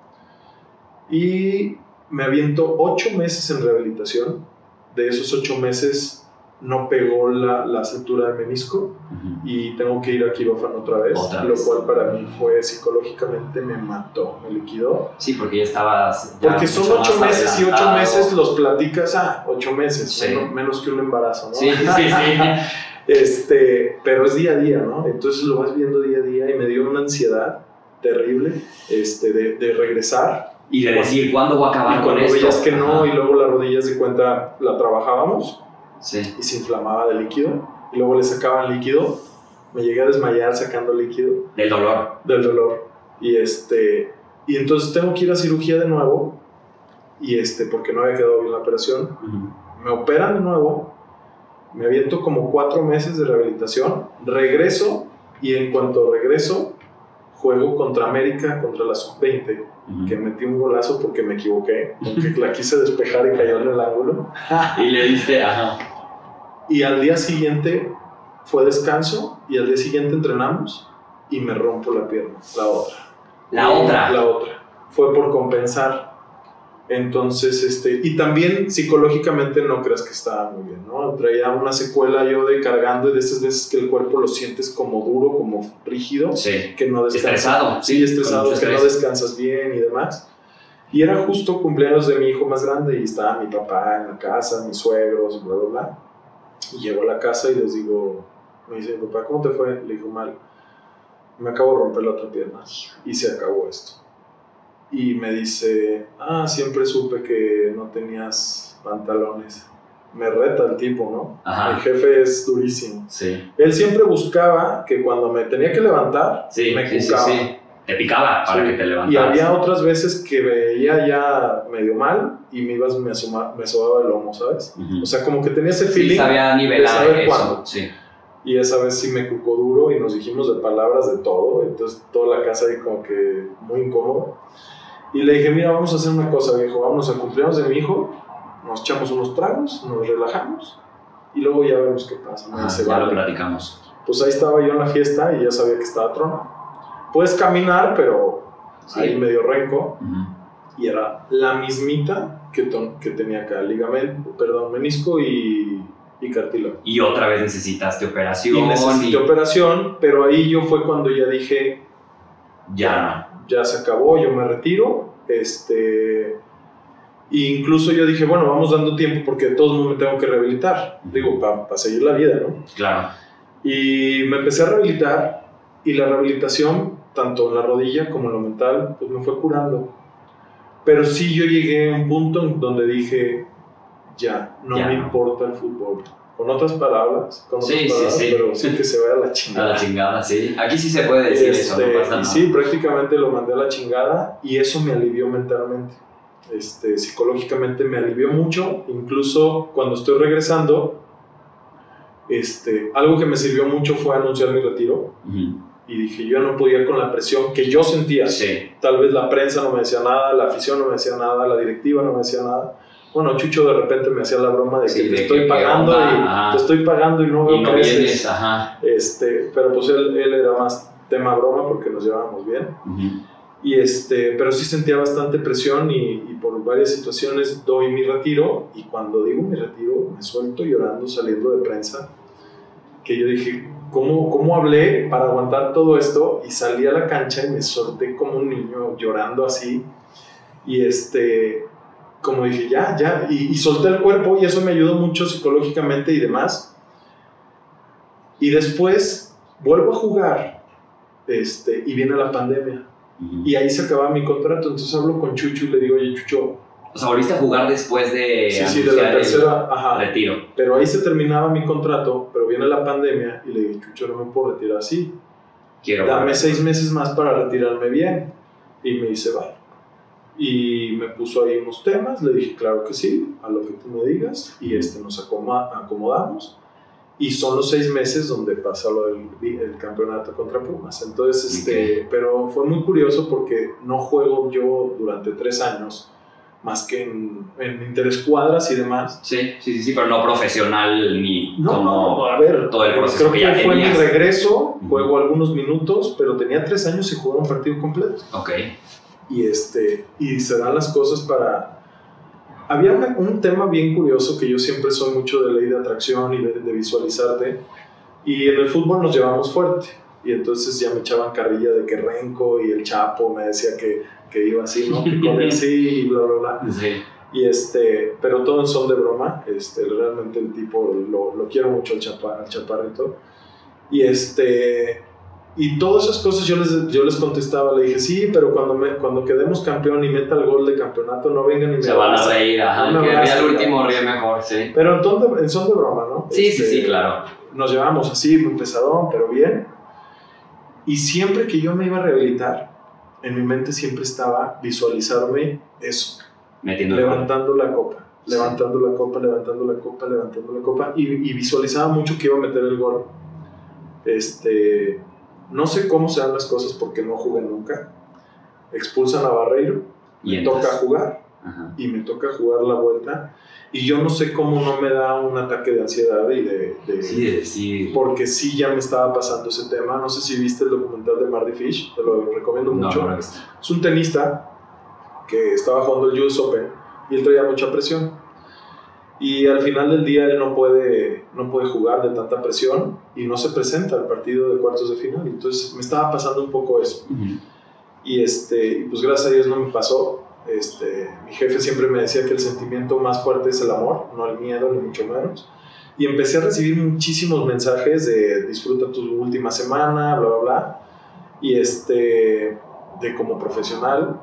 y me aviento ocho meses en rehabilitación de esos ocho meses no pegó la, la cintura del menisco y tengo que ir a quirófano otra vez, Otra lo vez. cual para mí fue psicológicamente me mató, me liquidó. Sí, porque ya estabas. ya Porque son ocho meses y ocho meses los platicas, ah, ocho meses, Sí. menos, menos que un embarazo, ¿no? Sí, sí, sí. Este, pero es día a día, ¿no? Entonces lo vas viendo día a día y me dio una ansiedad terrible este, de, de regresar Y de decir, ¿cuándo voy a acabar y con esto? veías que no, Ajá. y luego las rodillas de cuenta la trabajábamos Sí. y se inflamaba de líquido, y luego le sacaban líquido, me llegué a desmayar sacando líquido Del dolor. del dolor, y este, y entonces tengo que ir a cirugía de nuevo, y este, porque no había quedado bien la operación, Ujú. me operan de nuevo, me aviento como cuatro meses de rehabilitación, regreso, y en cuanto regreso, juego contra América, contra la sub-20, Ujú. que metí un golazo porque me equivoqué, porque la quise despejar y cayó en el ángulo. Y le diste, ajá. Y al día siguiente fue descanso y al día siguiente entrenamos y me rompo la pierna, la otra. La otra. La otra. Fue por compensar. Entonces, este, y también psicológicamente no creas que estaba muy bien, ¿no? Traía una secuela yo de cargando y de esas veces que el cuerpo lo sientes como duro, como rígido, Sí. que no descansas. Estresado. Sí, estresado, que no descansas bien y demás. Y era justo cumpleaños de mi hijo más grande y estaba mi papá en la casa, mis suegros, bla, bla, bla. Y llego a la casa y les digo, me dice, papá, ¿cómo te fue? Le digo, mal. Me acabo de romper la otra pierna y se acabó esto. Y me dice, ah, siempre supe que no tenías pantalones. Me reta el tipo, ¿no? Ajá. El jefe es durísimo. Sí. Él siempre buscaba que cuando me tenía que levantar, Sí, me sí, sí, cucaba. sí. Te picaba para que te Y levantaras. había otras veces que veía ya medio mal y me ibas, me, asoma- me sobaba el lomo, ¿sabes? Ujú. O sea, como que tenía ese feeling. sabía de nivelar saber eso. cuándo. Sí. Y esa vez sí me cucó duro y nos dijimos de palabras de todo. Entonces toda la casa ahí como que muy incómodo. Y le dije, mira, vamos a hacer una cosa, viejo. Vamos al cumpleaños de mi hijo, nos echamos unos tragos, nos relajamos y luego ya vemos qué pasa. Ajá, dice, ya lo "Vale". platicamos. Pues ahí estaba yo en la fiesta y ya sabía que estaba trono. Puedes caminar, pero Sí. ahí medio renco. Ujú. Y era la mismita que, que tenía acá, ligamento, perdón, menisco y, y cartílago. Y otra vez necesitaste operación. Y necesité y operación, pero ahí yo fue cuando ya dije, ya ya se acabó, yo me retiro. Este, incluso yo dije, bueno, vamos dando tiempo porque de todos modos me tengo que rehabilitar. Digo, para seguir la vida, ¿no? no. Claro. Y me empecé a rehabilitar y la rehabilitación, tanto en la rodilla como en lo mental, pues me fue curando. Pero sí yo llegué a un punto en donde dije, ya, no Ya. me importa el fútbol. Con otras palabras, con otras Sí, sí, palabras, sí. pero sí que se vaya a la A chingada. la chingada, sí. Aquí sí se puede decir eso, Este, no pasa y nada. sí, prácticamente lo mandé a la chingada y eso me alivió mentalmente. Este, psicológicamente me alivió mucho, incluso cuando estoy regresando, este, algo que me sirvió mucho fue anunciar mi retiro y dije yo no podía con la presión que yo sentía. Sí. Tal vez la prensa no me decía nada, la afición no me decía nada, la directiva no me decía nada. Bueno, Chucho de repente me hacía la broma de Sí, que de te estoy que, pagando ¿qué onda? y te estoy pagando y no veo Y no creces. vienes, ajá. Este, pero pues él, él era más tema broma porque nos llevábamos bien. Ujú. Y este, pero sí sentía bastante presión y, y por varias situaciones doy mi retiro y cuando digo mi retiro me suelto llorando saliendo de prensa que yo dije, ¿cómo, ¿cómo hablé para aguantar todo esto? Y salí a la cancha y me solté como un niño llorando así y este como dije, ya, ya, y, y solté el cuerpo y eso me ayudó mucho psicológicamente y demás. Y después vuelvo a jugar este, y viene la pandemia. Y ahí se acaba mi contrato. Entonces hablo con Chucho y le digo, oye, Chucho, O sea, volviste a jugar después de sí, sí, de la tercera, ajá. retiro. Pero ahí se terminaba mi contrato, pero viene la pandemia y le dije, Chucho, no me puedo retirar así. Quiero Dame volver. seis meses más para retirarme bien. Y me dice, va. Y me puso ahí unos temas, le dije, claro que sí, a lo que tú me digas, y este, nos acomodamos. Y son los seis meses donde pasa lo del el campeonato contra Pumas. Entonces, este, pero fue muy curioso porque no juego yo durante tres años, más que en, en interescuadras y demás. Sí, sí, sí, pero no profesional ni No, como no, a ver, todo el eh, proceso creo que que, ya fue mi regreso, juego algunos minutos, pero tenía tres años y jugar un partido completo. Ok. Y este y se dan las cosas para había una- un tema bien curioso que yo siempre soy mucho de ley de atracción y de, de visualizarte y en el fútbol nos llevamos fuerte y entonces ya me echaban carrilla de que Renco y el Chapo me decía que, que iba así no que con él sí y bla bla bla. Sí. y este pero todo en son de broma este realmente el tipo lo, lo quiero mucho al, chapa, al chaparrito. Y este y todas esas cosas yo les, yo les contestaba, le dije, sí, pero cuando, me, cuando quedemos campeón y meta el gol de campeonato, no vengan y me Se van a abracen". reír, ajá. No que el último ríe mejor, sí. Pero en, ton de- en son de broma, ¿no? Sí, sí, Este, sí, claro. Nos llevamos así, muy pesadón, pero bien. Y siempre que yo me iba a rehabilitar, en mi mente siempre estaba visualizarme eso, Metiendo levantando la copa, levantando la copa, levantando la copa, levantando la copa, y, y visualizaba mucho que iba a meter el gol. Este, no sé cómo se dan las cosas porque no jugué nunca. Expulsan a Barreiro, Y me toca jugar Ajá. y me toca jugar la vuelta. Y yo no sé cómo no me da un ataque de ansiedad y de. de- Sí, de- sí. Porque sí ya me estaba pasando ese tema. No sé si viste el documental de Marty Fish, te lo recomiendo mucho. no. Es un tenista que estaba jugando el US Open y él traía mucha presión. Y al final del día él no puede, no puede jugar de tanta presión y no se presenta al partido de cuartos de final. Entonces me estaba pasando un poco eso. Y este, pues gracias a Dios no me pasó. Este, mi jefe siempre me decía que el sentimiento más fuerte es el amor, no el miedo, ni mucho menos. Y empecé a recibir muchísimos mensajes de disfruta tu última semana, bla, bla, bla. Y este, de como profesional.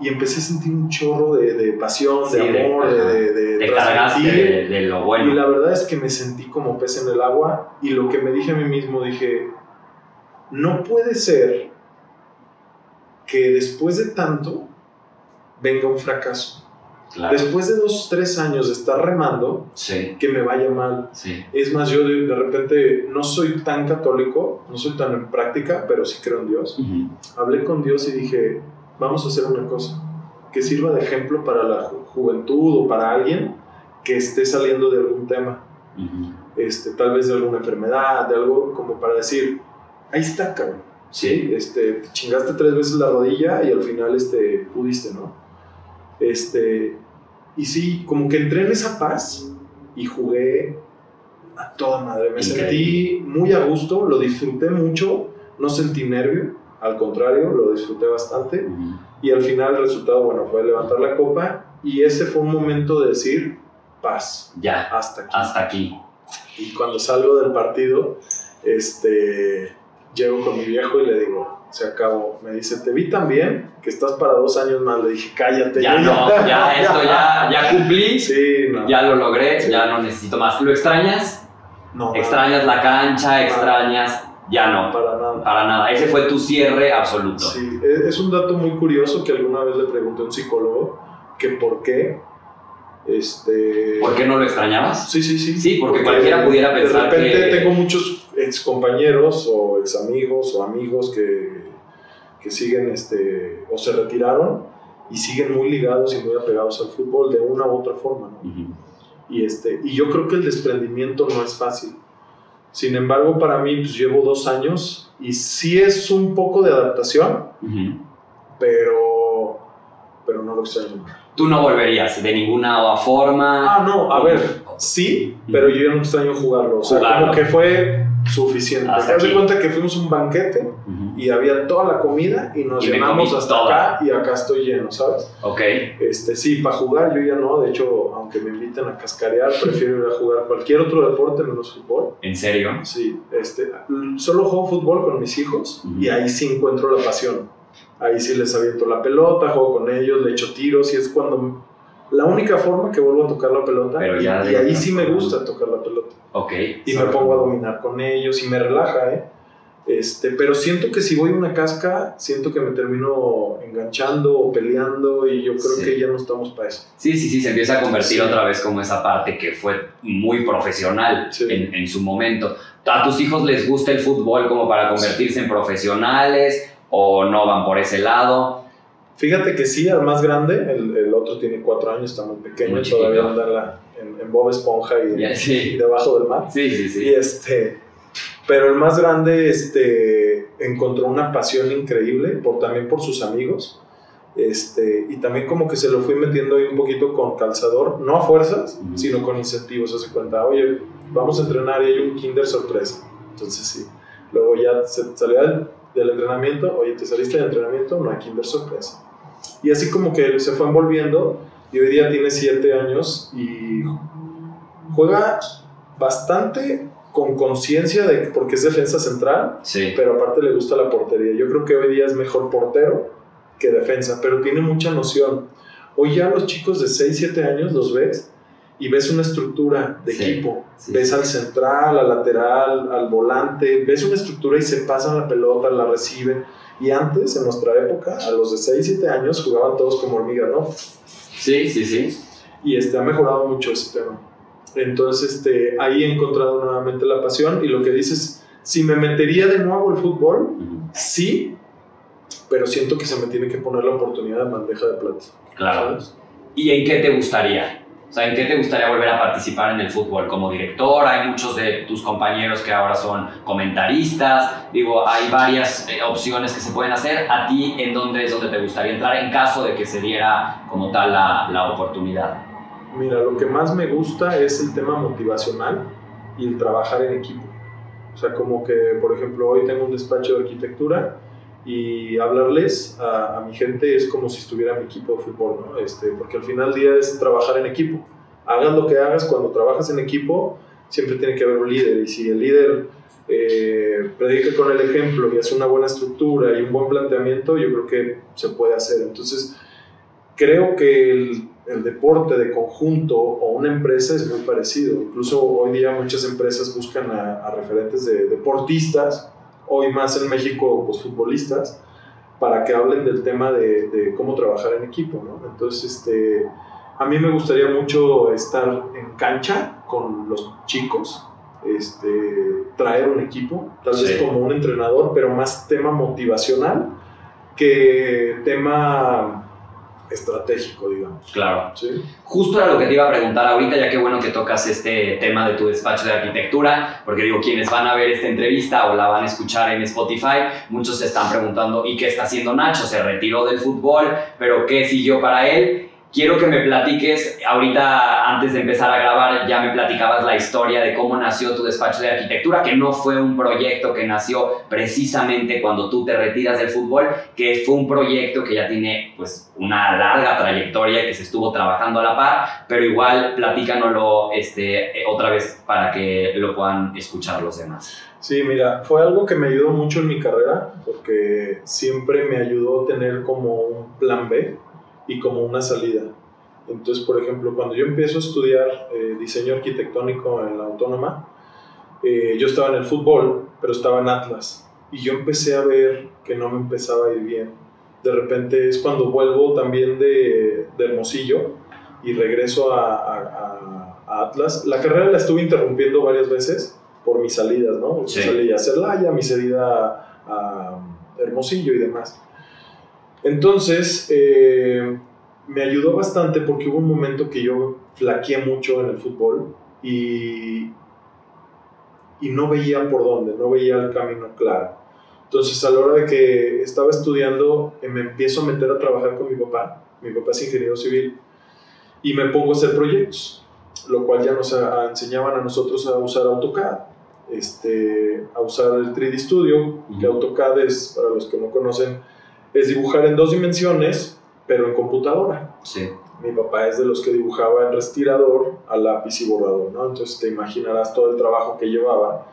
Y empecé a sentir un chorro de, de pasión, Sí, de amor, de, de, de transmitir. de, lo Y bueno. la verdad es que me sentí como pez en el agua y lo que me dije a mí mismo, dije, no puede ser que después de tanto venga un fracaso. Claro. Después de dos, tres años de estar remando, Sí, que me vaya mal. sí. Es más, yo de, repente no soy tan católico, no soy tan en práctica, pero sí creo en Dios. Ujú. Hablé con Dios y dije, vamos a hacer una cosa, que sirva de ejemplo para la ju- juventud o para alguien que esté saliendo de algún tema este, tal vez de alguna enfermedad, de algo como para decir, ahí está, cabrón. Sí. Este, te chingaste tres veces la rodilla y al final este, pudiste, ¿no? Este, y sí, como que entré en esa paz y jugué a toda madre. Me Increíble. sentí muy a gusto, lo disfruté mucho, no sentí nervio, al contrario, lo disfruté bastante. Y al final el resultado, bueno, fue levantar la copa y ese fue un momento de decir, paz, Ya, hasta aquí. hasta aquí. Y cuando salgo del partido, este, llego con mi viejo y le digo, se acabó. Me dice, te vi tan bien que estás para dos años más. Le dije, cállate. Ya yo no, ya esto ya, ya cumplí. Sí, no. Ya lo logré, ya no necesito más. ¿Lo extrañas? No, no, ¿Extrañas la cancha? ¿Extrañas? Ya no, para nada. para nada. Ese fue tu cierre absoluto. Sí, e- es un dato muy curioso que alguna vez le pregunté a un psicólogo que por qué. Este, ¿Por qué no lo extrañabas? Sí, sí, sí. Sí, porque cualquiera pudiera pensar De repente que- tengo muchos ex compañeros o ex amigos o amigos que, que siguen este, o se retiraron y siguen muy ligados y muy apegados al fútbol de una u otra forma. Y, este, y yo creo que el desprendimiento no es fácil. Sin embargo, para mí pues, llevo dos años y sí es un poco de adaptación, pero, pero no lo extraño. Tú no volverías de ninguna forma. Ah, no, a ver, sí, pero yo ya no extraño jugarlo. O sea, Jugarlo. como que fue suficiente. Hasta aquí. cuenta que fuimos a un banquete Ujú. y había toda la comida y nos Y llenamos hasta toda. acá y acá estoy lleno, ¿sabes? Ok. Este, sí, para jugar yo ya no, de hecho, aunque me inviten a cascarear, prefiero ir a jugar cualquier otro deporte menos fútbol. ¿En serio? Sí, este, solo juego fútbol con mis hijos y ahí sí encuentro la pasión. Ahí sí les aviento la pelota, juego con ellos, le echo tiros y es cuando la única forma que vuelvo a tocar la pelota Pero y, ya y ahí sí me gusta tocar la pelota Ok. y me pongo a dominar con ellos y me relaja, ¿eh? Este, pero siento que si voy a una casca, siento que me termino enganchando o peleando y yo creo Sí. que ya no estamos para eso. Sí, sí, sí, se empieza a convertir Sí. otra vez como esa parte que fue muy profesional Sí. en, en su momento. ¿A tus hijos les gusta el fútbol como para convertirse en profesionales o no van por ese lado? Fíjate que sí, al más grande, el, el otro tiene cuatro años, está muy pequeño, Muy todavía anda en, la- en- en Bob Esponja y, Ya, y sí. debajo del mar. Sí, sí, Y sí. este, pero el más grande este, encontró una pasión increíble por, también por sus amigos. Este, y también como que se lo fui metiendo ahí un poquito con calzador, no a fuerzas, sino con incentivos. Hace cuenta, oye, vamos a entrenar y hay un kinder sorpresa. Entonces sí. Luego ya se salía del, del entrenamiento, oye, te saliste del entrenamiento, no hay kinder sorpresa. Y así como que se fue envolviendo y hoy día tiene siete años y juega bastante con conciencia de porque es defensa central, Sí. pero aparte le gusta la portería. Yo creo que hoy día es mejor portero que defensa, pero tiene mucha noción. Hoy ya los chicos de 6, 7 años los ves y ves una estructura de Sí, equipo. sí, ves sí. al central, al lateral, al volante, ves una estructura y se pasan la pelota, la reciben. Y antes, en nuestra época, a los de 6, 7 años jugaban todos como hormiga, ¿no? Sí, sí, sí. y este, ha mejorado mucho ese tema. Entonces, este, ahí he encontrado nuevamente la pasión y lo que dices, si me metería de nuevo el fútbol, Ujú. sí, pero siento que se me tiene que poner la oportunidad de bandeja de plata. Claro. ¿sabes? ¿Y en qué te gustaría? O sea, ¿en qué te gustaría volver a participar en el fútbol? Como director, hay muchos de tus compañeros que ahora son comentaristas. Digo, hay varias eh, opciones que se pueden hacer. ¿A ti en dónde es donde te gustaría entrar en caso de que se diera como tal la, la oportunidad? Mira, lo que más me gusta es el tema motivacional y el trabajar en equipo. O sea, como que, por ejemplo, hoy tengo un despacho de arquitectura y hablarles a, a mi gente es como si estuviera mi equipo de fútbol, ¿no? Este, porque al final del día es trabajar en equipo. Hagas lo que hagas, cuando trabajas en equipo, siempre tiene que haber un líder. Y si el líder eh, predica con el ejemplo y hace una buena estructura y un buen planteamiento, yo creo que se puede hacer. Entonces, creo que el, el deporte de conjunto o una empresa es muy parecido. Incluso hoy día muchas empresas buscan a, a referentes de deportistas, hoy más en México, pues futbolistas, para que hablen del tema de, de cómo trabajar en equipo. ¿no? Entonces, este, a mí me gustaría mucho estar en cancha con los chicos, este, traer un equipo, tal vez Sí. como un entrenador, pero más tema motivacional que tema estratégico, digamos. Claro. ¿sí? Justo era lo que te iba a preguntar ahorita, ya que bueno que tocas este tema de tu despacho de arquitectura, porque digo, quienes van a ver esta entrevista o la van a escuchar en Spotify, muchos se están preguntando, ¿y qué está haciendo Nacho? Se retiró del fútbol, pero ¿qué siguió para él? Quiero que me platiques, ahorita antes de empezar a grabar ya me platicabas la historia de cómo nació tu despacho de arquitectura, que no fue un proyecto que nació precisamente cuando tú te retiras del fútbol, que fue un proyecto que ya tiene pues una larga trayectoria que se estuvo trabajando a la par, pero igual platícanoslo este, otra vez para que lo puedan escuchar los demás. Sí, mira, fue algo que me ayudó mucho en mi carrera porque siempre me ayudó a tener como un plan B y como una salida. Entonces, por ejemplo, cuando yo empiezo a estudiar eh, diseño arquitectónico en la autónoma, eh, yo estaba en el fútbol, pero estaba en Atlas. Y yo empecé a ver que no me empezaba a ir bien. De repente es cuando vuelvo también de, de Hermosillo y regreso a, a- a- Atlas. La carrera la estuve interrumpiendo varias veces por mis salidas, ¿no? Sí. salida a Celaya, mi salida a, a Hermosillo y demás. Entonces, eh, me ayudó bastante porque hubo un momento que yo flaqueé mucho en el fútbol y, y no veía por dónde, no veía el camino claro. Entonces, a la hora de que estaba estudiando, eh, me empiezo a meter a trabajar con mi papá. Mi papá es ingeniero civil y me pongo a hacer proyectos, lo cual ya nos a- enseñaban a nosotros a usar AutoCAD. este, a usar el 3D Studio, que AutoCAD es, para los que no conocen, es dibujar en dos dimensiones, pero en computadora. Sí. Mi papá es de los que dibujaba en respirador a lápiz y borrador, ¿no? Entonces te imaginarás todo el trabajo que llevaba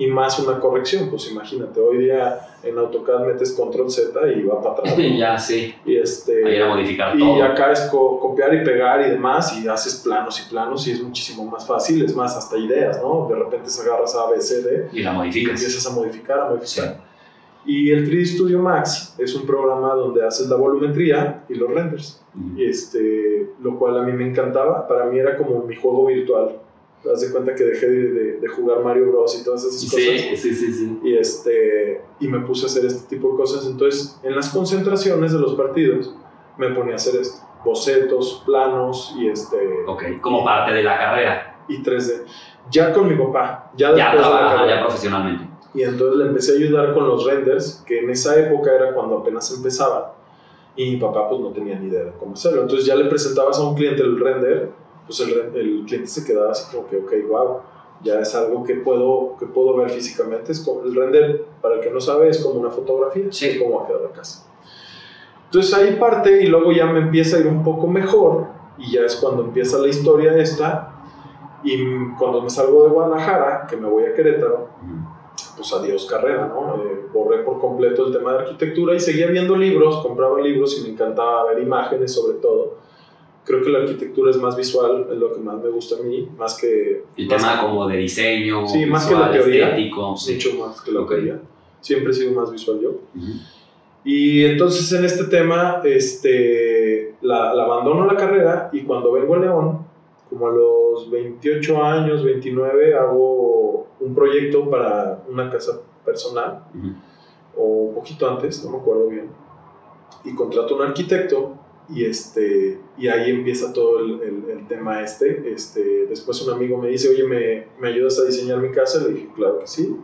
y más una corrección, pues imagínate, hoy día en AutoCAD metes control Z y va para atrás. ya, sí. Y, este, Ahí era modificar y todo. acá es co- copiar y pegar y demás, y haces planos y planos, y es muchísimo más fácil, es más, hasta ideas, ¿no? De repente se agarras A, B, C, D, Y la y modificas. empiezas a modificar, a modificar. Y el 3D Studio Max es un programa donde haces la volumetría y los renders, este, lo cual a mí me encantaba, para mí era como mi juego virtual. Te das de cuenta que dejé de, de- de jugar Mario Bros. y todas esas cosas Sí, sí, sí, sí. y, este, y me puse a hacer este tipo de cosas. Entonces, en las concentraciones de los partidos, me ponía a hacer esto: bocetos, planos y, este, Ok, como parte de la carrera. y 3D. Ya con mi papá, ya Ya, después de la trabaja, carrera. ya profesionalmente. Y entonces le empecé a ayudar con los renders, que en esa época era cuando apenas empezaba. Y mi papá pues no tenía ni idea de cómo hacerlo. Entonces ya le presentabas a un cliente el render, pues el, el cliente se quedaba así como que, ok, wow, ya es algo que puedo, que puedo ver físicamente. Es como, el render, para el que no sabe, es como una fotografía, Sí. es como va a quedar la casa. Entonces ahí parte y luego ya me empieza a ir un poco mejor y ya es cuando empieza la historia esta. Y cuando me salgo de Guadalajara, que me voy a Querétaro. Pues adiós carrera, ¿no? Eh, borré por completo el tema de arquitectura y seguía viendo libros, compraba libros y me encantaba ver imágenes sobre todo. Creo que la arquitectura es más visual, es lo que más me gusta a mí, más que... El más tema como de diseño, Sí, más que visual, la teoría. estético. Sí. mucho más que la Ok. teoría. Siempre he sido más visual yo. Ujú. Y entonces en este tema, este, la, la abandono la carrera y cuando vengo a León, como a los 28 años, 29, hago un proyecto para una casa personal o un poquito antes, no me acuerdo bien, y contrato a un arquitecto y, este, y ahí empieza todo el, el- el tema este. este. Después un amigo me dice, oye, ¿me, ¿me ayudas a diseñar mi casa? Le dije, claro que sí.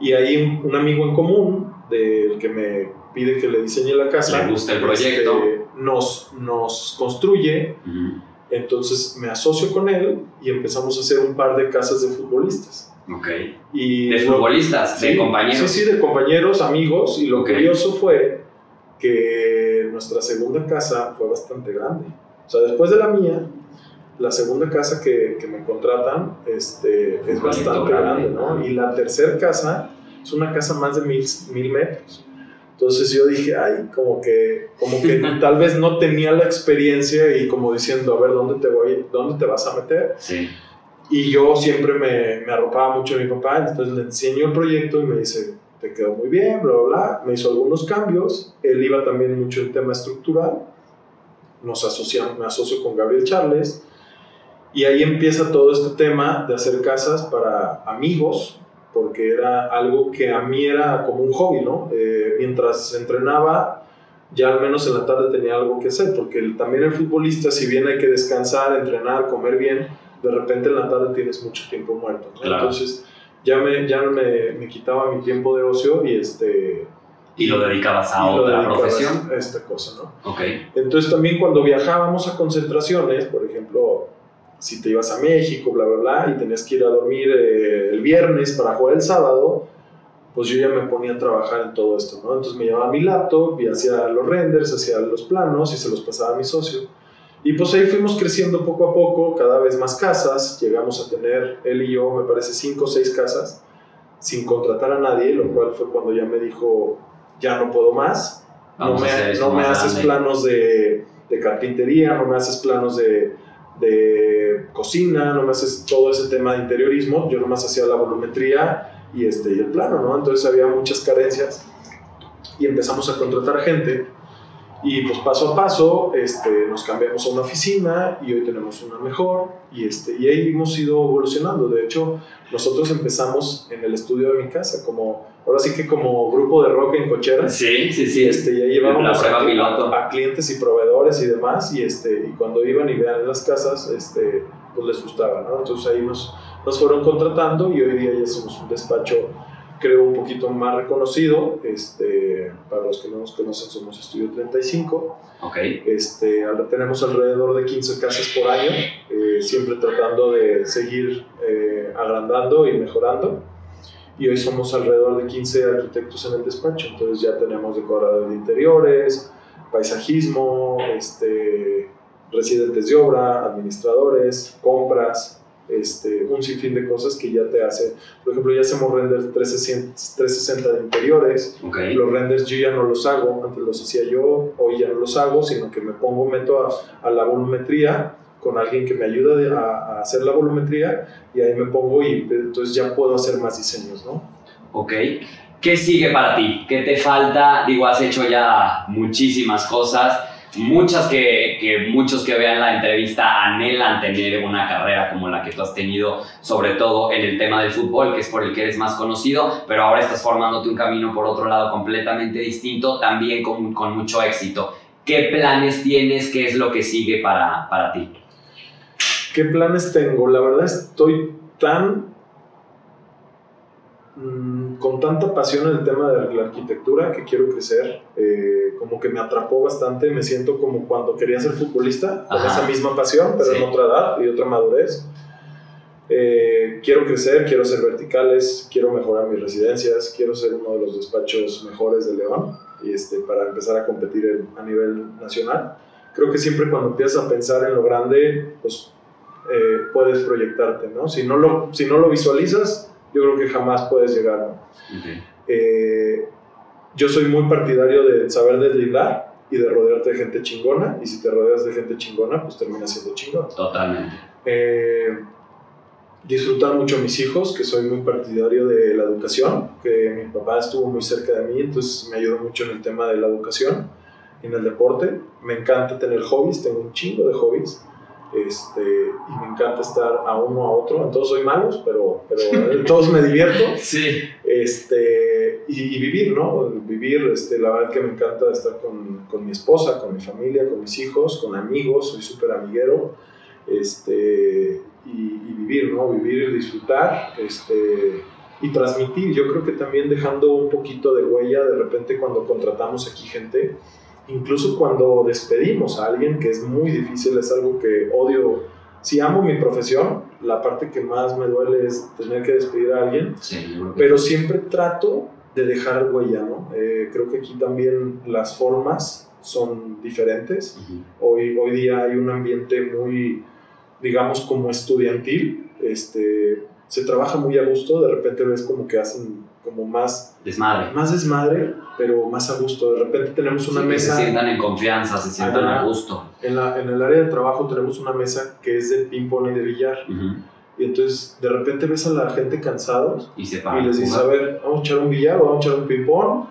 Y ahí un, amigo en común del que me pide que le diseñe la casa, Le gusta el proyecto. este, nos, nos construye, entonces me asocio con él y empezamos a hacer un par de casas de futbolistas. Ok. Y De futbolistas, de Sí, compañeros. Sí, sí, de compañeros, amigos. Y lo Ok. curioso fue que nuestra segunda casa fue bastante grande. O sea, después de la mía, la segunda casa que, que me contratan este, es bastante grande. grande, ¿no? Y la tercera casa es una casa más de mil, mil metros. Entonces yo dije, ay, como que, como que tal vez no tenía la experiencia y como diciendo, a ver, ¿dónde te voy, dónde te vas a meter? Sí. Y yo siempre me, me arropaba mucho a mi papá, entonces le enseño el proyecto y me dice, te quedó muy bien, bla, bla, bla. Me hizo algunos cambios. Él iba también mucho en tema estructural. Nos asociamos, me asocio con Gabriel Charles. Y ahí empieza todo este tema de hacer casas para amigos, porque era algo que a mí era como un hobby, ¿no? Eh, mientras entrenaba, ya al menos en la tarde tenía algo que hacer, porque el- también el futbolista, si bien hay que descansar, entrenar, comer bien, de repente en la tarde tienes mucho tiempo muerto. ¿no? Claro. Entonces ya, me, ya me, me quitaba mi tiempo de ocio y este... Y lo dedicabas a otra profesión. A esta cosa, ¿no? Ok. Entonces también cuando viajábamos a concentraciones, por ejemplo, si te ibas a México, bla, bla, bla, y tenías que ir a dormir eh, el viernes para jugar el sábado, pues yo ya me ponía a trabajar en todo esto, ¿no? Entonces me llevaba mi laptop y hacía los renders, hacía los planos y se los pasaba a mi socio. Y pues ahí fuimos creciendo poco a poco, cada vez más casas, llegamos a tener, él y yo, me parece, cinco o seis casas, sin contratar a nadie, lo cual fue cuando ya me dijo, ya no puedo más, no Vamos hacer me, no me haces grande. planos de, de carpintería, no me haces planos de, de cocina, no me haces todo ese tema de interiorismo, yo nomás hacía la volumetría y, este, y el plano, ¿no? Entonces había muchas carencias y empezamos a contratar gente y pues paso a paso este, nos cambiamos a una oficina y hoy tenemos una mejor y, este, y ahí hemos ido evolucionando. De hecho, nosotros empezamos en el estudio de mi casa, como, ahora sí que como grupo de rock en cocheras. Sí, sí, sí. Este, ya llevábamos La prueba a, a clientes y proveedores y demás, y, este, y cuando iban y vean en las casas, este, pues les gustaba, ¿no? Entonces ahí nos, nos fueron contratando y hoy día ya somos un despacho, creo, un poquito más reconocido. Este, para los que no nos conocen, somos Estudio 35. Ok. Este, tenemos alrededor de 15 casas por año, eh, siempre tratando de seguir eh, agrandando y mejorando. y hoy somos alrededor de 15 arquitectos en el despacho. Entonces ya tenemos decoradores de interiores, paisajismo, este, residentes de obra, administradores, compras, este, un sinfín de cosas que ya te hace. Por ejemplo, ya hacemos renders 360, 360 de interiores. Los renders yo ya no los hago, antes los hacía yo, hoy ya no los hago, sino que me pongo, meto a, a la volumetría con alguien que me ayuda a, a, hacer la volumetría y ahí me pongo y entonces ya puedo hacer más diseños, ¿no? Ok. ¿Qué sigue para ti? ¿Qué te falta? Digo, has hecho ya muchísimas cosas muchas que, muchos que vean la entrevista anhelan tener una carrera como la que tú has tenido, sobre todo en el tema del fútbol, que es por el que eres más conocido, pero ahora estás formándote un camino por otro lado completamente distinto, también con, con mucho éxito. ¿Qué planes tienes? ¿Qué es lo que sigue para, para ti? ¿Qué planes tengo? La verdad estoy tan con tanta pasión en el tema de la arquitectura que quiero crecer, eh, como que me atrapó bastante, me siento como cuando quería ser futbolista, con esa misma pasión, pero en otra edad y otra madurez. Eh, quiero crecer, quiero ser verticales, quiero mejorar mis residencias, quiero ser uno de los despachos mejores de León y este, para empezar a competir a nivel nacional. Creo que siempre cuando empiezas a pensar en lo grande, pues eh, puedes proyectarte, ¿no? Si no lo, si no lo visualizas, yo creo que jamás puedes llegar. Eh, yo soy muy partidario de saber deslindar y de rodearte de gente chingona, y si te rodeas de gente chingona, pues terminas siendo chingón. Totalmente. Eh, disfrutar mucho a mis hijos, que soy muy partidario de la educación, que mi papá estuvo muy cerca de mí, entonces me ayudó mucho en el tema de la educación, en el deporte. Me encanta tener hobbies, tengo un chingo de hobbies. Este, y me encanta estar a uno a otro. En todos soy malos, pero, pero en todos me divierto. Sí. Este, y, vivir, ¿no? Vivir, este, la verdad que me encanta estar con, con mi esposa, con mi familia, con mis hijos, con amigos, soy súper amiguero. Este, y, y, vivir, ¿no? Vivir, disfrutar, este, y transmitir. Yo creo que también dejando un poquito de huella, de repente cuando contratamos aquí gente, incluso cuando despedimos a alguien, que es muy difícil, es algo que odio. Si amo mi profesión, la parte que más me duele es tener que despedir a alguien, pero siempre trato de dejar huella, ¿no? Eh, creo que aquí también las formas son diferentes. hoy, hoy día hay un ambiente muy, digamos, como estudiantil, este, se trabaja muy a gusto, de repente ves como que hacen como más desmadre. Más desmadre, pero más a gusto. De repente tenemos una mesa. se sientan en confianza, se sientan a gusto. En, la, en el área de trabajo tenemos una mesa que es de ping-pong y de billar. Y entonces de repente ves a la gente cansados y, se y les dices, a ver, vamos a echar un billar o vamos a echar un ping-pong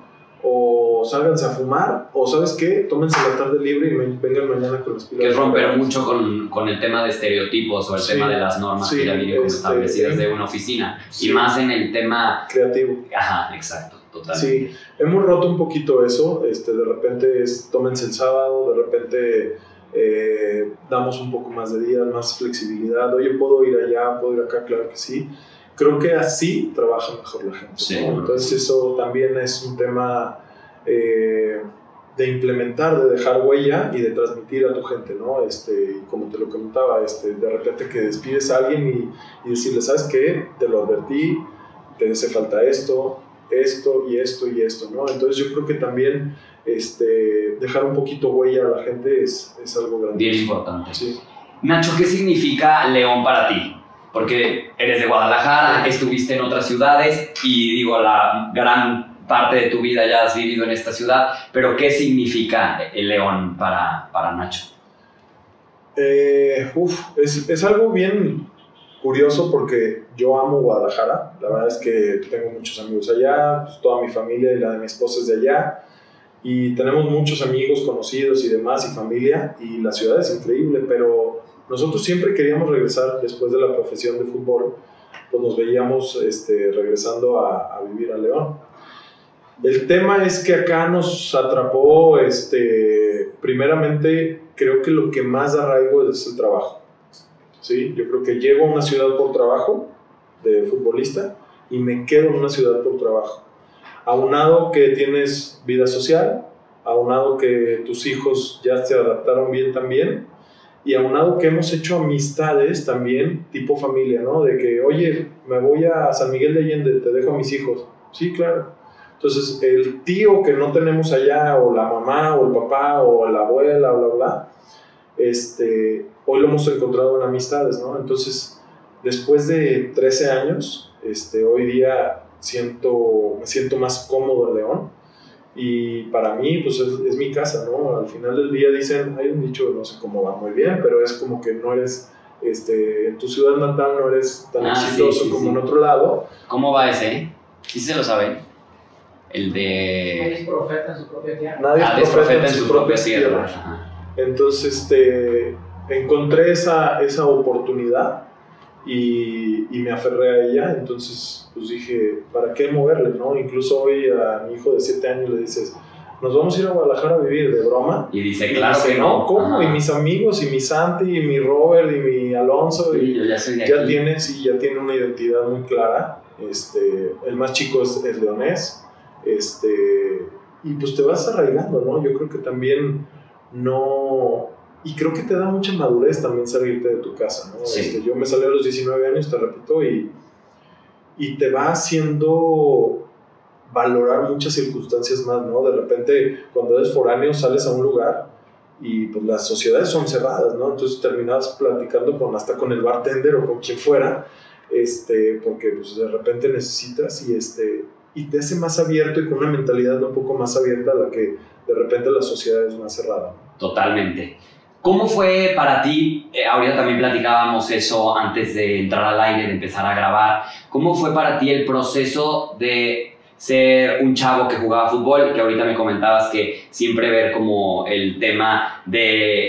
o sálganse a fumar, o sabes qué, tómense la tarde libre y vengan mañana con las pilas. Que es romper mucho con, con, el tema de estereotipos o el tema de las normas que ya vienen este, establecidas de una oficina, y más en el tema creativo. Ajá, exacto. Total. Sí, hemos roto un poquito eso, este, de repente es tómense el sábado, de repente eh, damos un poco más de días, más flexibilidad, oye, puedo ir allá, puedo ir acá, claro que sí creo que así trabaja mejor la gente. Entonces eso también es un tema eh, de implementar, de dejar huella y de transmitir a tu gente, ¿no? Este, como te lo comentaba, este, de repente que despides a alguien y, y decirle, ¿sabes qué? Te lo advertí, te hace falta esto, esto y esto y esto, ¿no? Entonces yo creo que también este, dejar un poquito huella a la gente es, es algo grande. Bien importante. Nacho, ¿qué significa León para ti? porque eres de Guadalajara, estuviste en otras ciudades y digo, la gran parte de tu vida ya has vivido en esta ciudad, pero ¿qué significa el León para, para Nacho? Eh, uf, es, es, algo bien curioso porque yo amo Guadalajara, la verdad es que tengo muchos amigos allá, pues, toda mi familia y la de mi esposa es de allá, y tenemos muchos amigos conocidos y demás y familia, y la ciudad es increíble, pero nosotros siempre queríamos regresar después de la profesión de fútbol, pues nos veíamos este, regresando a, vivir a León. El tema es que acá nos atrapó, este, primeramente, creo que lo que más arraigo es el trabajo. ¿sí? Yo creo que llego a una ciudad por trabajo de futbolista y me quedo en una ciudad por trabajo. Aunado que tienes vida social, aunado que tus hijos ya se adaptaron bien también, y aunado que hemos hecho amistades también tipo familia, ¿no? De que, oye, me voy a San Miguel de Allende, te dejo a mis hijos. Sí, claro. Entonces, el tío que no tenemos allá, o la mamá, o el papá, o la abuela, bla, bla, este, hoy lo hemos encontrado en amistades, ¿no? Entonces, después de 13 años, este, hoy día siento, me siento más cómodo en León y para mí, pues es, mi casa, ¿no? Al final del día dicen, hay un dicho, no sé cómo va muy bien, pero es como que no eres, este, en tu ciudad natal no eres tan ah, exitoso como en otro lado. ¿Cómo va ese? ¿Sí se lo saben? El de... Nadie es profeta en su propia tierra. Nadie es profeta, en su, propia tierra. Entonces, este, encontré esa, esa oportunidad y, y, me aferré a ella, entonces pues dije, ¿para qué moverle? ¿no? Incluso hoy a mi hijo de 7 años le dices, nos vamos a ir a Guadalajara a vivir de broma. Y dice, claro que no. ¿Cómo? Y mis amigos, y mi Santi, y mi Robert, y mi Alonso, y ya, ya tiene, sí, ya tiene una identidad muy clara. Este, el más chico es, el leonés. Este, y pues te vas arraigando, ¿no? Yo creo que también no, y creo que te da mucha madurez también salirte de tu casa, ¿no? Este, yo me salí a los 19 años, te repito, y, y te va haciendo valorar muchas circunstancias más, ¿no? De repente, cuando eres foráneo, sales a un lugar y pues las sociedades son cerradas, ¿no? Entonces terminas platicando con, hasta con el bartender o con quien fuera, este, porque pues de repente necesitas y, este, y te hace más abierto y con una mentalidad un poco más abierta a la que de repente la sociedad es más cerrada. Totalmente. ¿Cómo fue para ti? Eh, ahorita también platicábamos eso antes de entrar al aire, de empezar a grabar. ¿Cómo fue para ti el proceso de ser un chavo que jugaba fútbol, que ahorita me comentabas que siempre ver como el tema del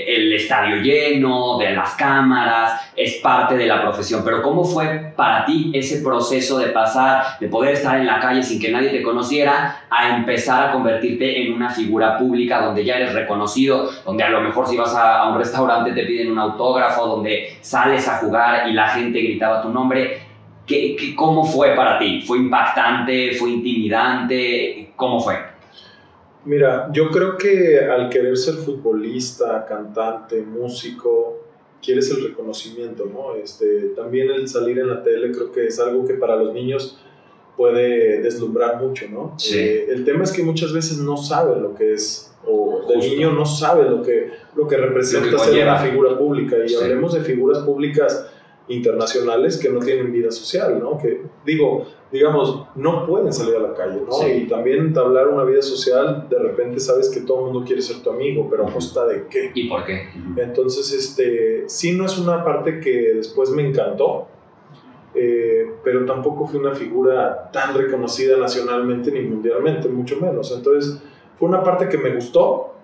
el estadio lleno, de las cámaras, es parte de la profesión, pero ¿cómo fue para ti ese proceso de pasar, de poder estar en la calle sin que nadie te conociera, a empezar a convertirte en una figura pública donde ya eres reconocido, donde a lo mejor si vas a, a un restaurante te piden un autógrafo, donde sales a jugar y la gente gritaba tu nombre? ¿Qué, cómo fue para ti? ¿Fue impactante? ¿Fue intimidante? ¿Cómo fue? Mira, yo creo que al querer ser futbolista, cantante, músico, quieres el reconocimiento, ¿no? Este, también el salir en la tele creo que es algo que para los niños puede deslumbrar mucho, ¿no? Sí. Eh, el tema es que muchas veces no saben lo que es, o el niño no sabe lo que, lo que representa ser una figura pública. Y hablemos de figuras públicas internacionales que no tienen vida social, ¿no? Que digo, digamos, no pueden salir a la calle, ¿no? Y también entablar una vida social, de repente sabes que todo el mundo quiere ser tu amigo, pero a costa de qué. ¿Y por qué? Entonces, este, sí no es una parte que después me encantó, eh, pero tampoco fue una figura tan reconocida nacionalmente ni mundialmente, mucho menos. Entonces, fue una parte que me gustó,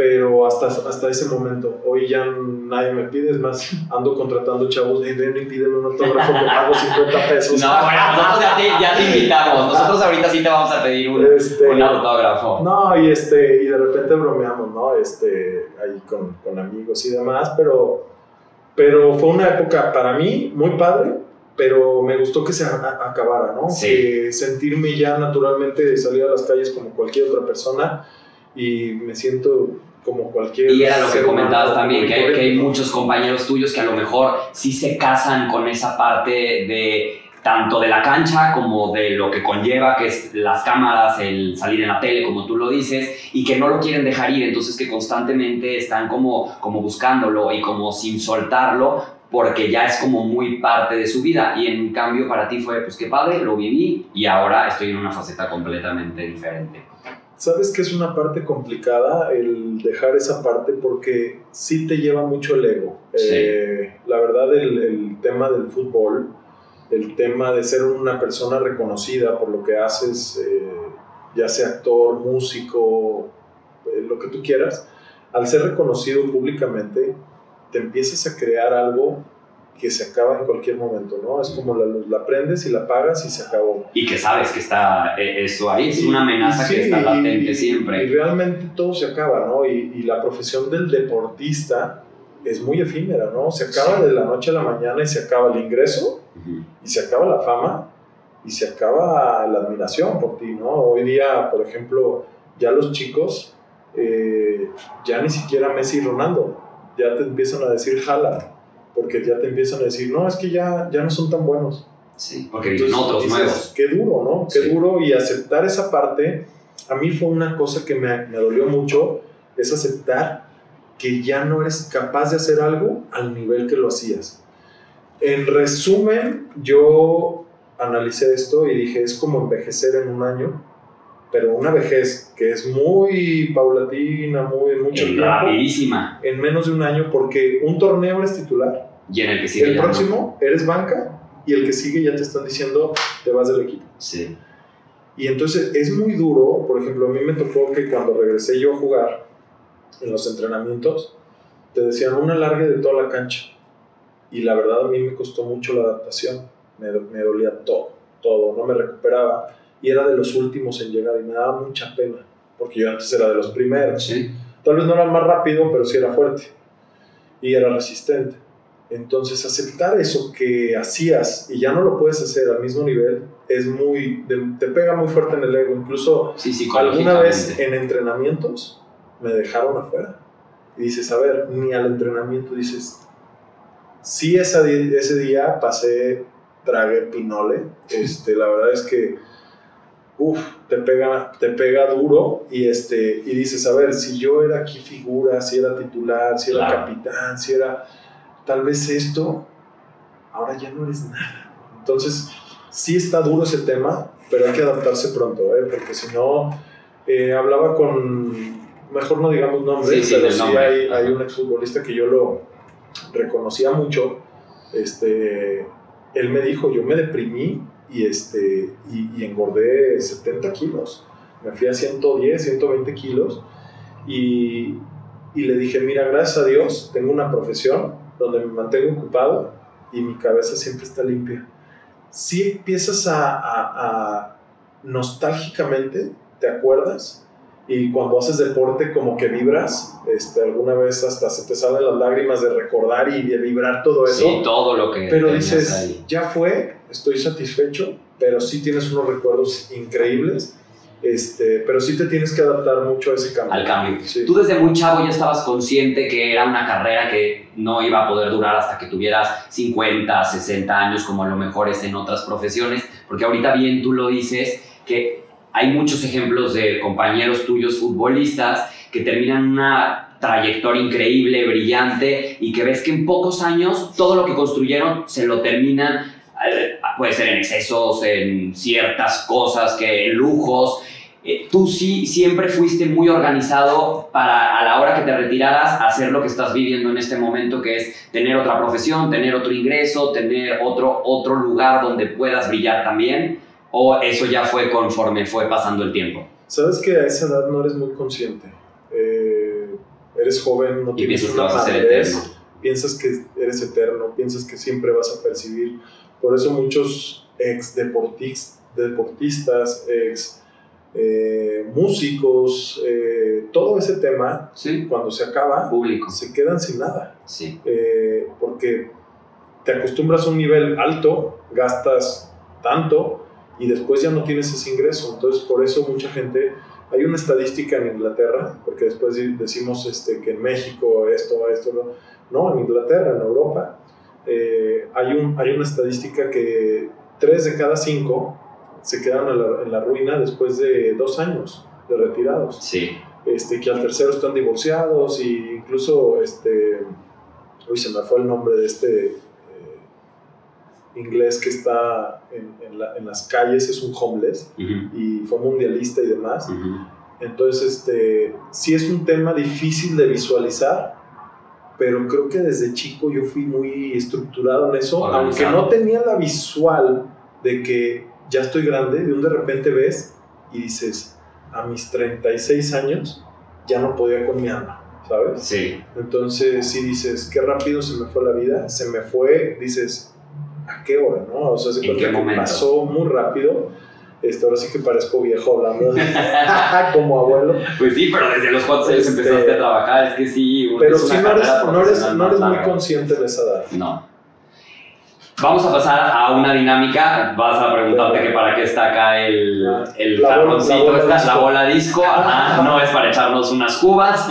pero hasta, hasta ese momento. Hoy ya nadie me pide, es más, ando contratando chavos, hey, ven y pídeme un autógrafo que pago 50 pesos. No, bueno, nosotros ya te, ya te invitamos, nosotros ahorita sí te vamos a pedir un, este, un autógrafo. No, y, este, y de repente bromeamos, ¿no? Este, ahí con, con amigos y demás, pero, pero fue una época para mí muy padre, pero me gustó que se acabara, ¿no? Sí. sentirme ya naturalmente salir a las calles como cualquier otra persona y me siento como cualquier... Y era lo que comentabas también, que hay, que hay, muchos compañeros tuyos que a lo mejor sí se casan con esa parte de tanto de la cancha como de lo que conlleva, que es las cámaras, el salir en la tele, como tú lo dices, y que no lo quieren dejar ir, entonces que constantemente están como, como buscándolo y como sin soltarlo, porque ya es como muy parte de su vida. Y en cambio para ti fue, pues qué padre, lo viví y ahora estoy en una faceta completamente diferente. Sabes que es una parte complicada el dejar esa parte porque sí te lleva mucho el ego. Eh, la verdad, el, tema del fútbol, el tema de ser una persona reconocida por lo que haces, eh, ya sea actor, músico, eh, lo que tú quieras, al ser reconocido públicamente, te empiezas a crear algo que se acaba en cualquier momento, ¿no? Es como la luz, la prendes y la apagas y se acabó. Y que sabes que está eh, eso ahí, es una amenaza que está latente siempre. Y realmente todo se acaba, ¿no? Y, y, la profesión del deportista es muy efímera, ¿no? Se acaba de la noche a la mañana y se acaba el ingreso, y se acaba la fama, y se acaba la admiración por ti, ¿no? Hoy día, por ejemplo, ya los chicos, eh, ya ni siquiera Messi y Ronaldo ya te empiezan a decir jala, porque ya te empiezan a decir, no, es que ya, ya no son tan buenos. Sí, porque vienen otros dices, nuevos. Qué duro, ¿no? Qué Sí. duro y aceptar esa parte, a mí fue una cosa que me, me dolió mucho, es aceptar que ya no eres capaz de hacer algo al nivel que lo hacías. En resumen, yo analicé esto y dije, es como envejecer en un año, pero una vejez que es muy paulatina, muy mucho Y tiempo, rapidísima. en menos de un año, porque un torneo eres titular, Y en el que sigue el no. próximo eres banca y el que sigue ya te están diciendo te vas del equipo. Sí. Y entonces es muy duro, por ejemplo, a mí me tocó que cuando regresé yo a jugar en los entrenamientos, te decían un alargue de toda la cancha. Y la verdad a mí me costó mucho la adaptación, me, me dolía todo, todo, no me recuperaba. Y era de los últimos en llegar y me daba mucha pena, porque yo antes era de los primeros. Sí. Tal vez no era el más rápido, pero sí era fuerte y era resistente. Entonces, aceptar eso que hacías y ya no lo puedes hacer al mismo nivel es muy. te pega muy fuerte en el ego. Incluso Sí, alguna vez en entrenamientos me dejaron afuera. Y dices, a ver, ni al entrenamiento dices. Sí, esa ese día pasé, tragué pinole. Este, la verdad es que uf, te pega, te pega duro y, este, y dices, a ver, si yo era aquí figura, si era titular, si era Claro. capitán, si era tal vez esto, ahora ya no eres nada. Entonces, sí está duro ese tema, pero hay que adaptarse pronto, ¿eh? porque si no, eh, hablaba con, mejor no digamos nombres, Sí, sí, pero sí nombre. hay, hay un exfutbolista que yo lo reconocía mucho, este, él me dijo, yo me deprimí y, este, y, y engordé 70 kilos. Me fui a 110, 120 kilos y, y le dije, mira, gracias a Dios tengo una profesión donde me mantengo ocupado y mi cabeza siempre está limpia. Si empiezas a, a- a nostálgicamente, te acuerdas y cuando haces deporte como que vibras, este, alguna vez hasta se te salen las lágrimas de recordar y de vibrar todo eso. Sí, todo lo que Pero dices, ahí. ya fue, estoy satisfecho, pero sí tienes unos recuerdos increíbles, este, pero sí te tienes que adaptar mucho a ese cambio. al cambio. Sí. Tú desde muy chavo ya estabas consciente que era una carrera que no iba a poder durar hasta que tuvieras 50, 60 años, como a lo mejor es en otras profesiones, porque ahorita bien tú lo dices, que hay muchos ejemplos de compañeros tuyos futbolistas que terminan una trayectoria increíble, brillante, y que ves que en pocos años todo lo que construyeron se lo terminan, puede ser en excesos, en ciertas cosas, que en lujos, eh, tú sí siempre fuiste muy organizado para a la hora que te retiraras hacer lo que estás viviendo en este momento, que es tener otra profesión, tener otro ingreso, tener otro, otro lugar donde puedas brillar también, o eso ya fue conforme fue pasando el tiempo. Sabes que a esa edad no eres muy consciente. Eh, eres joven, no Y tienes piensas que una vas a ser eterno. piensas que eres eterno, piensas que siempre vas a percibir. Por eso muchos ex deportis- deportistas, ex eh, músicos, eh, todo ese tema, Sí, cuando se acaba, público. se quedan sin nada. Sí, eh, porque te acostumbras a un nivel alto, gastas tanto y después ya no tienes ese ingreso. Entonces, por eso mucha gente, hay una estadística en Inglaterra, porque después decimos este, que en México esto, esto, no, no, en Inglaterra, en Europa, eh, hay, un, hay una estadística que tres de cada cinco se quedan en la, en la ruina después de dos años de retirados sí. este, que al tercero están divorciados y incluso, este, uy, se me fue el nombre de este eh, inglés que está en, en la- en las calles, es un homeless Ujú, y fue mundialista y demás. ujú. Entonces, este, sí es un tema difícil de visualizar, pero creo que desde chico yo fui muy estructurado en eso, aunque no tenía la visual de que ya estoy grande, de un de repente ves y dices, a mis 36 años ya no podía con mi alma, ¿sabes? Sí, Entonces, si dices, qué rápido se me fue la vida, se me fue, dices, ¿a qué hora, no? O sea, se ¿En cuenta qué que momento? pasó muy rápido. Este, ahora sí que parezco viejo hablando como abuelo. pues sí, pero desde los cuantos años Este, empezaste a trabajar, es que sí. Pero si no eres, no eres, no eres muy consciente de esa edad. No. Vamos a pasar a una dinámica. Vas a preguntarte que para qué está acá el, el La bola- la bola esta, disco. la bola disco. Ajá, no es para echarnos unas cubas.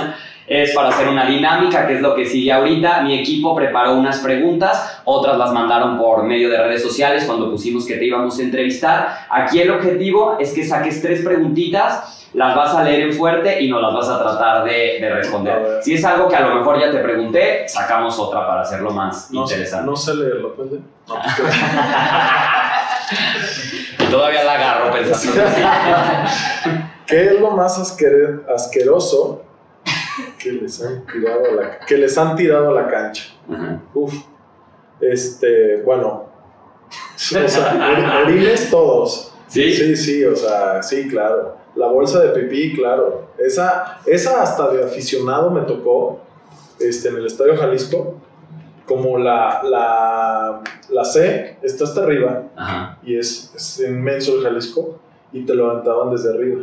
Es para hacer una dinámica, que es lo que sigue ahorita. Mi equipo preparó unas preguntas, otras las mandaron por medio de redes sociales cuando pusimos que te íbamos a entrevistar. Aquí el objetivo es que saques tres preguntitas, las vas a leer en fuerte y nos las vas a tratar de, responder. Si es algo que a lo mejor ya te pregunté, sacamos otra para hacerlo más No, interesante. no sé leerlo, ¿puede? No, pues, Todavía la agarro pensando. ¿Qué es lo más asqueroso que les han tirado a la, que les han tirado a la cancha? Ajá. Uf. Este, bueno. O sea, or- orines todos. ¿Sí? Sí, sí, o sea, sí, claro. La bolsa de pipí, claro. Esa, esa hasta de aficionado me tocó este, en el Estadio Jalisco. Como la, la, la C está hasta arriba Ajá. y es, es inmenso el Jalisco y te lo levantaban desde arriba.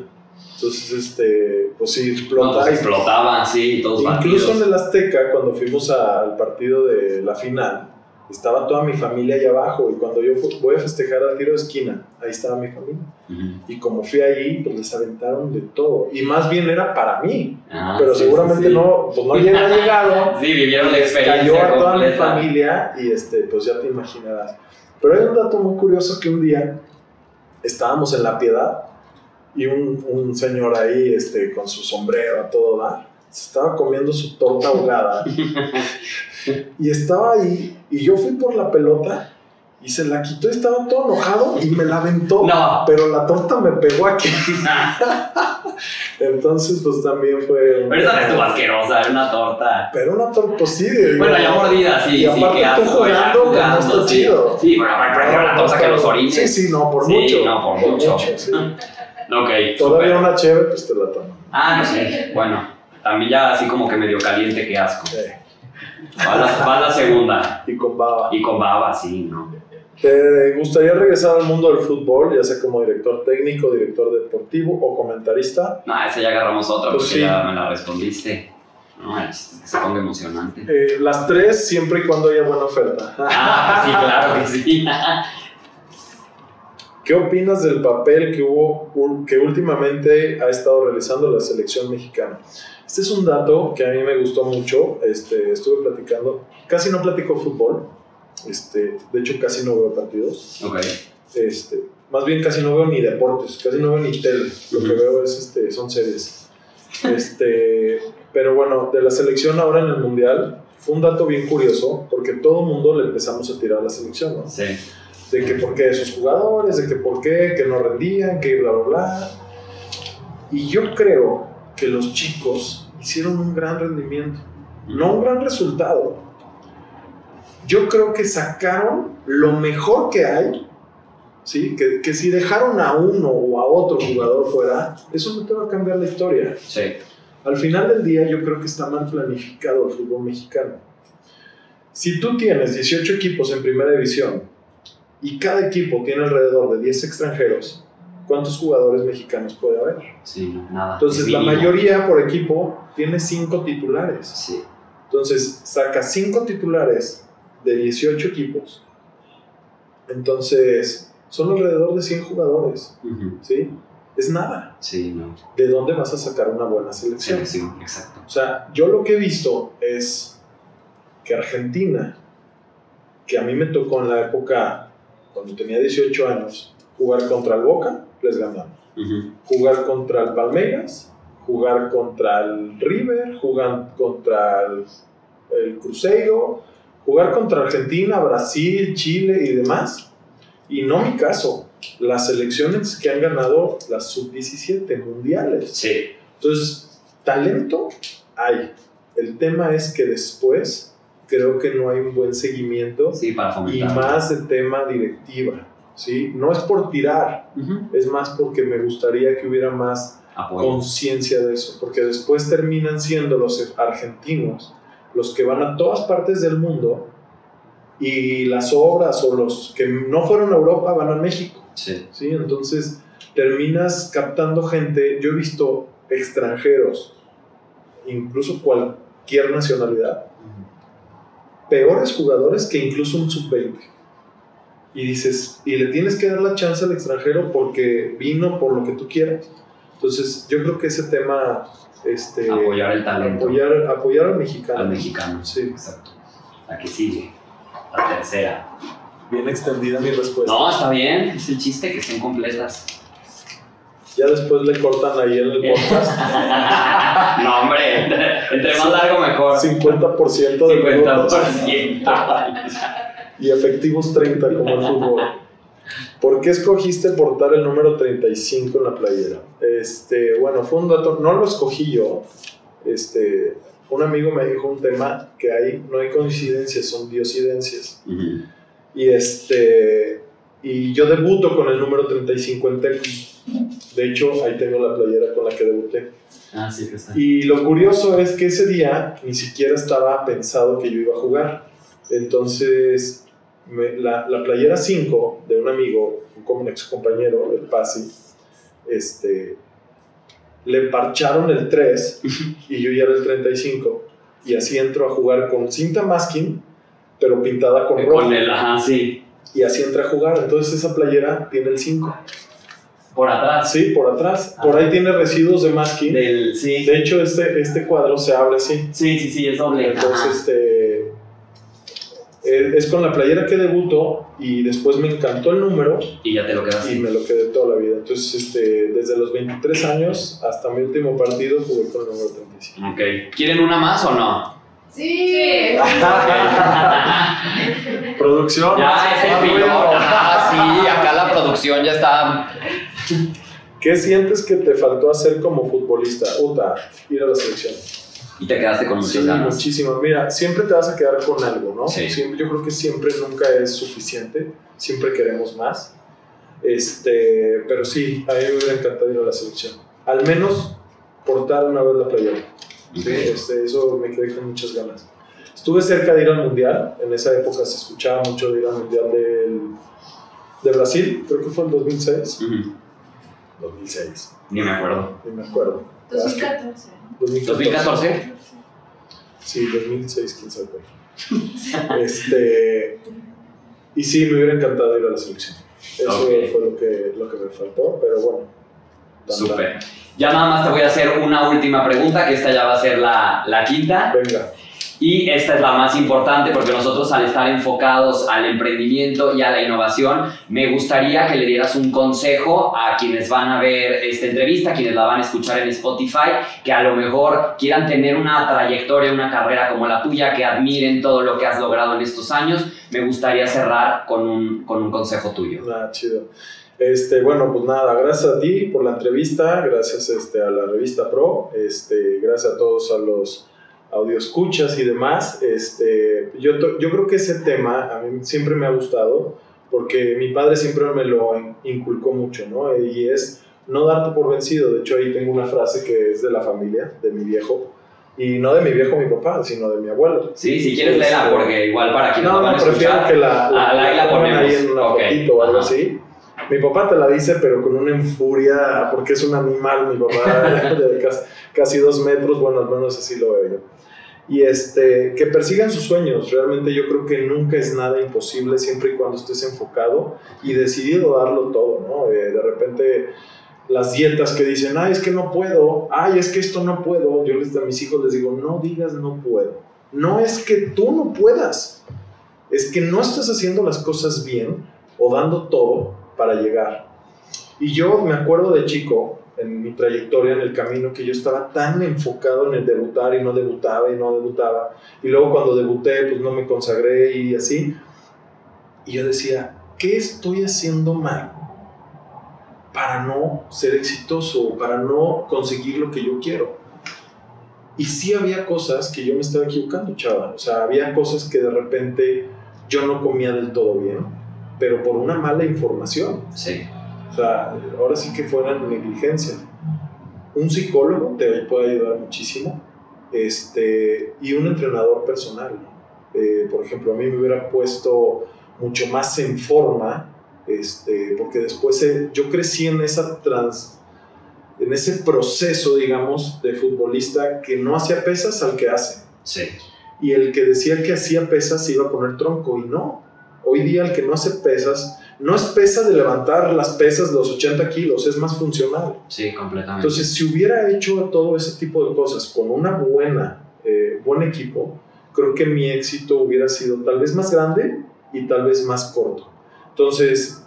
Entonces, este, pues sí, No, explota. pues explotaban, sí, todos Incluso en el Azteca, cuando fuimos al partido de la final, estaba toda mi familia allá abajo. Y cuando yo voy a festejar al tiro de esquina, ahí estaba mi familia. Ujú. Y como fui ahí, pues les aventaron de todo. Y más bien era para mí. Ah, pero sí, seguramente sí, no, pues no llega llegado. Sí, vivieron la experiencia cayó a toda mi completa. familia y este, pues ya te imaginarás. Pero hay un dato muy curioso que un día estábamos en La Piedad y un, un señor ahí este, con su sombrero a todo dar, se estaba comiendo su torta ahogada y estaba ahí y yo fui por la pelota y se la quitó y estaba todo enojado y me la aventó. No. Pero la torta me pegó aquí. Entonces, pues también fue. Pero esa no estuvo asquerosa, era una torta. Pero una torta, pues sí. Bueno, ya mordida, sí, Y sí, aparte qué tú jugando, que no está sí. chido. Sí, bueno, pero prefiero la torta que los orines. Sí, sí, no, por Sí, mucho. no, por mucho. sí. Ok, Todavía una chévere, pues te la tomo. Ah, no sé, bueno, también ya así como que medio caliente, qué asco. Sí. Va la, va la segunda. Y con baba. Y con baba, sí, ¿no? ¿Te gustaría regresar al mundo del fútbol, ya sea como director técnico, director deportivo o comentarista? No, esa ya agarramos otra Pues porque sí. ya me la respondiste. No, es- se ponga emocionante. Eh, las tres, siempre y cuando haya buena oferta. Ah, sí, claro que sí. ¿Qué opinas del papel que hubo, que últimamente ha estado realizando la selección mexicana? Este es un dato que a mí me gustó mucho. Este, estuve platicando, casi no platico fútbol. Este, de hecho, casi no veo partidos. Ok. Este, más bien casi no veo ni deportes, casi no veo ni tele. Lo que veo es, este, son series. Este, pero bueno, de la selección ahora en el Mundial, fue un dato bien curioso, porque todo el mundo le empezamos a tirar a la selección, ¿no? Sí. De que por qué esos jugadores, de que por qué, que no rendían, que bla, bla, bla. Y yo creo que los chicos hicieron un gran rendimiento, no un gran resultado. Yo creo que sacaron lo mejor que hay, ¿sí? Que, que si dejaron a uno o a otro jugador fuera, eso no te va a cambiar la historia. Sí. Al final del día yo creo que está mal planificado el fútbol mexicano. Si tú tienes 18 equipos en primera división y cada equipo tiene alrededor de 10 extranjeros, ¿cuántos jugadores mexicanos puede haber? Sí, nada. Entonces Es la mayoría por equipo tiene 5 titulares. Sí. Entonces saca 5 titulares de 18 equipos. Entonces son alrededor de 100 jugadores. ¿sí? Es nada. Sí, no. ¿De dónde vas a sacar una buena selección? Selección, exacto. O sea, yo lo que he visto es que Argentina, que a mí me tocó en la época, cuando tenía 18 años, jugar contra el Boca, les ganamos. Jugar contra el Palmeiras, jugar contra el River, jugar contra el, el Cruzeiro, jugar contra Argentina, Brasil, Chile y demás. Y no mi caso, las selecciones que han ganado las sub-17 mundiales. Sí. Entonces, talento hay. El tema es que después creo que no hay un buen seguimiento Sí, para y más de tema directiva. ¿sí? No es por tirar, Ujú. es más porque me gustaría que hubiera más conciencia de eso, porque después terminan siendo los argentinos los que van a todas partes del mundo y las obras o los que no fueron a Europa van a México. Sí. ¿sí? Entonces terminas captando gente, yo he visto extranjeros, incluso cualquier nacionalidad, peores jugadores que incluso un sub-20. Y dices, y le tienes que dar la chance al extranjero porque vino por lo que tú quieras. Entonces yo creo que ese tema este, Apoyar el talento. apoyar, apoyar al mexicano. Al mexicano. Sí. Exacto. La que sigue. La tercera. Bien extendida mi respuesta. No, está bien. Es el chiste que estén completas. Ya después le cortan ahí en el podcast no, hombre. Entre, entre más largo, mejor. 50% de minutos 50%. y efectivos 30 como el fútbol. ¿Por qué escogiste portar el número 35 en la playera? Este, bueno, fue un dato, no lo escogí yo. Este, un amigo me dijo un tema que hay, no hay coincidencias, son diosidencias. Ujú. Y este, y yo debuto con el número 35 en Tecos. De hecho, ahí tengo la playera con la que debuté. Ah, sí, que está. Y lo curioso es que ese día ni siquiera estaba pensado que yo iba a jugar. Entonces, me- la, la playera 5 de un amigo, un ex compañero, el Pasi, este, le parcharon el 3 y yo ya era el 35. Y así entro a jugar con cinta masking, pero pintada con rojo. Con el, ajá, sí. Y así entré a jugar. Entonces, esa playera tiene el 5. Por atrás. Sí, por atrás. Por ahí tiene residuos de masking. Del, sí. De hecho, este, este cuadro se abre así. Sí, sí, sí, es doble. Entonces, Ajá. este. eh, Es con la playera que debuto y después me encantó el número Y ya te lo quedas. y me lo quedé toda la vida. Entonces, este, desde los 23 años hasta mi último partido jugué con el número 35. Ok. ¿Quieren una más o no? Sí. Producción. Ya es el. Ah, sí, acá la producción ya está. ¿Qué sientes que te faltó hacer como futbolista? Uta, ir a la selección. Y te quedaste con Sí, muchas ganas. muchísimo. Mira, siempre te vas a quedar con algo, ¿no? Sí. Siempre, yo creo que siempre nunca es suficiente. Siempre queremos más. Este, pero sí, a mí me hubiera encantado ir a la selección. Al menos portar una vez la playera. Sí, este, eso me quedé con muchas ganas. Estuve cerca de ir al mundial. En esa época se escuchaba mucho de ir al mundial del, de Brasil. Creo que fue en 2006. Ujú. 2006, Ni me acuerdo. ni me acuerdo. 2014. 2014. ¿2014? Sí, 2006, quién sabe este, y sí, me hubiera encantado ir a la selección. Eso Ok. fue lo que, lo que me faltó, pero bueno. Súper. Ya nada más te voy a hacer una última pregunta, que esta ya va a ser la, la quinta. Venga, Y esta es la más importante porque nosotros al estar enfocados al emprendimiento y a la innovación, me gustaría que le dieras un consejo a quienes van a ver esta entrevista, quienes la van a escuchar en Spotify, que a lo mejor quieran tener una trayectoria, una carrera como la tuya, que admiren todo lo que has logrado en estos años. Me gustaría cerrar con un, con un consejo tuyo. nada, chido. Este, bueno, pues nada, gracias a ti por la entrevista, gracias este, a la revista Pro, este, gracias a todos a los audioscuchas y demás. Este, yo, yo creo que ese tema a mí siempre me ha gustado porque mi padre siempre me lo in- inculcó mucho, ¿no? Y es no darte por vencido. De hecho, ahí tengo una frase que es de la familia, de mi viejo. Y no de mi viejo, mi papá, sino de mi abuelo. Sí, si quieres leerla, porque igual para quienes no, a no, prefiero que la, la- ahí la en una Ok, fotito o algo ajá. así. Mi papá te la dice, pero con una enfuria, porque es un animal, mi papá, de casi, dos metros, bueno, al menos así lo veo. Y este, que persigan sus sueños, realmente yo creo que nunca es nada imposible, siempre y cuando estés enfocado y decidido a darlo todo, ¿no? Eh, de repente las dietas que dicen, ay, es que no puedo, ay, es que esto no puedo, yo les, a mis hijos les digo, no digas no puedo. No es que tú no puedas, es que no estás haciendo las cosas bien o dando todo para llegar. Y yo me acuerdo de chico, en mi trayectoria, en el camino, que yo estaba tan enfocado en el debutar y no debutaba y no debutaba. Y luego cuando debuté, pues no me consagré y así. Y yo decía, ¿qué estoy haciendo mal para no ser exitoso, para no conseguir lo que yo quiero? Y sí había cosas que yo me estaba equivocando, chava. O sea, había cosas que de repente yo no comía del todo bien, pero por una mala información. Sí. O sea, ahora sí que fuera negligencia. Un psicólogo te puede ayudar muchísimo. Este, y un entrenador personal. Eh, por ejemplo, a mí me hubiera puesto mucho más en forma, este, porque después eh, yo crecí en esa trans, en ese proceso, digamos, de futbolista que no hacía pesas al que hace. Sí. Y el que decía que hacía pesas se iba a poner tronco y no. Hoy día el que no hace pesas no es pesa de levantar las pesas los 80 kilos, es más funcional. Sí, completamente. Entonces, si hubiera hecho todo ese tipo de cosas con una buena, eh, buen equipo, creo que mi éxito hubiera sido tal vez más grande y tal vez más corto. Entonces,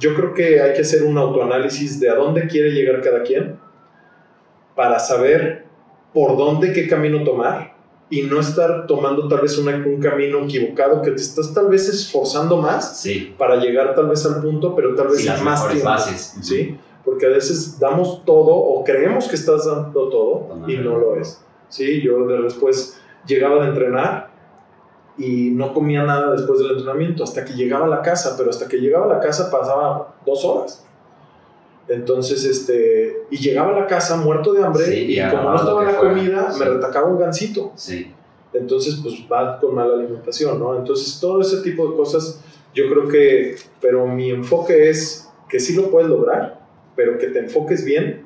yo creo que hay que hacer un autoanálisis de a dónde quiere llegar cada quien para saber por dónde, qué camino tomar y no estar tomando tal vez una- un camino equivocado que te estás tal vez esforzando más sí, para llegar tal vez al punto, pero tal vez sí, las más tiempo. bases. ¿sí? Porque a veces damos todo o creemos que estás dando todo y no. no lo es. Sí, yo de- después llegaba de entrenar y no comía nada después del entrenamiento hasta que llegaba a la casa, pero hasta que llegaba a la casa pasaba dos horas. Entonces, este, y llegaba a la casa muerto de hambre Sí, y y como no estaba la fuera. comida, Sí. me retacaba un gansito. Sí, Entonces, pues va con mala alimentación, ¿no? Entonces, todo ese tipo de cosas, yo creo que, pero mi enfoque es que sí lo puedes lograr, pero que te enfoques bien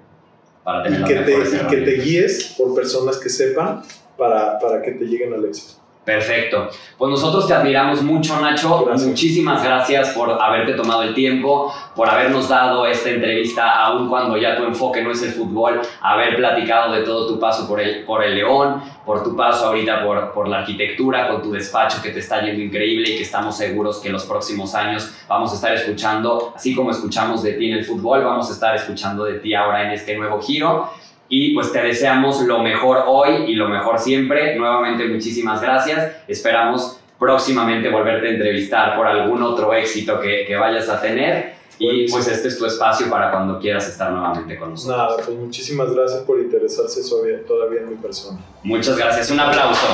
para y que, te, mejores y que te herramientas. guíes por personas que sepan para, para que te lleguen al éxito. Perfecto. Pues nosotros te admiramos mucho, Nacho. Gracias. Muchísimas gracias por haberte tomado el tiempo, por habernos dado esta entrevista, aun cuando ya tu enfoque no es el fútbol, haber platicado de todo tu paso por el, por el León, por tu paso ahorita por, por la arquitectura, con tu despacho que te está yendo increíble y que estamos seguros que en los próximos años vamos a estar escuchando, así como escuchamos de ti en el fútbol, vamos a estar escuchando de ti ahora en este nuevo giro. Y pues te deseamos lo mejor hoy y lo mejor siempre. Nuevamente muchísimas gracias. Esperamos próximamente volverte a entrevistar por algún otro éxito que, que vayas a tener. Y Buenísimo. pues este es tu espacio para cuando quieras estar nuevamente con nosotros. Nada, pues muchísimas gracias por interesarse todavía, todavía en mi persona. Muchas gracias. Un aplauso.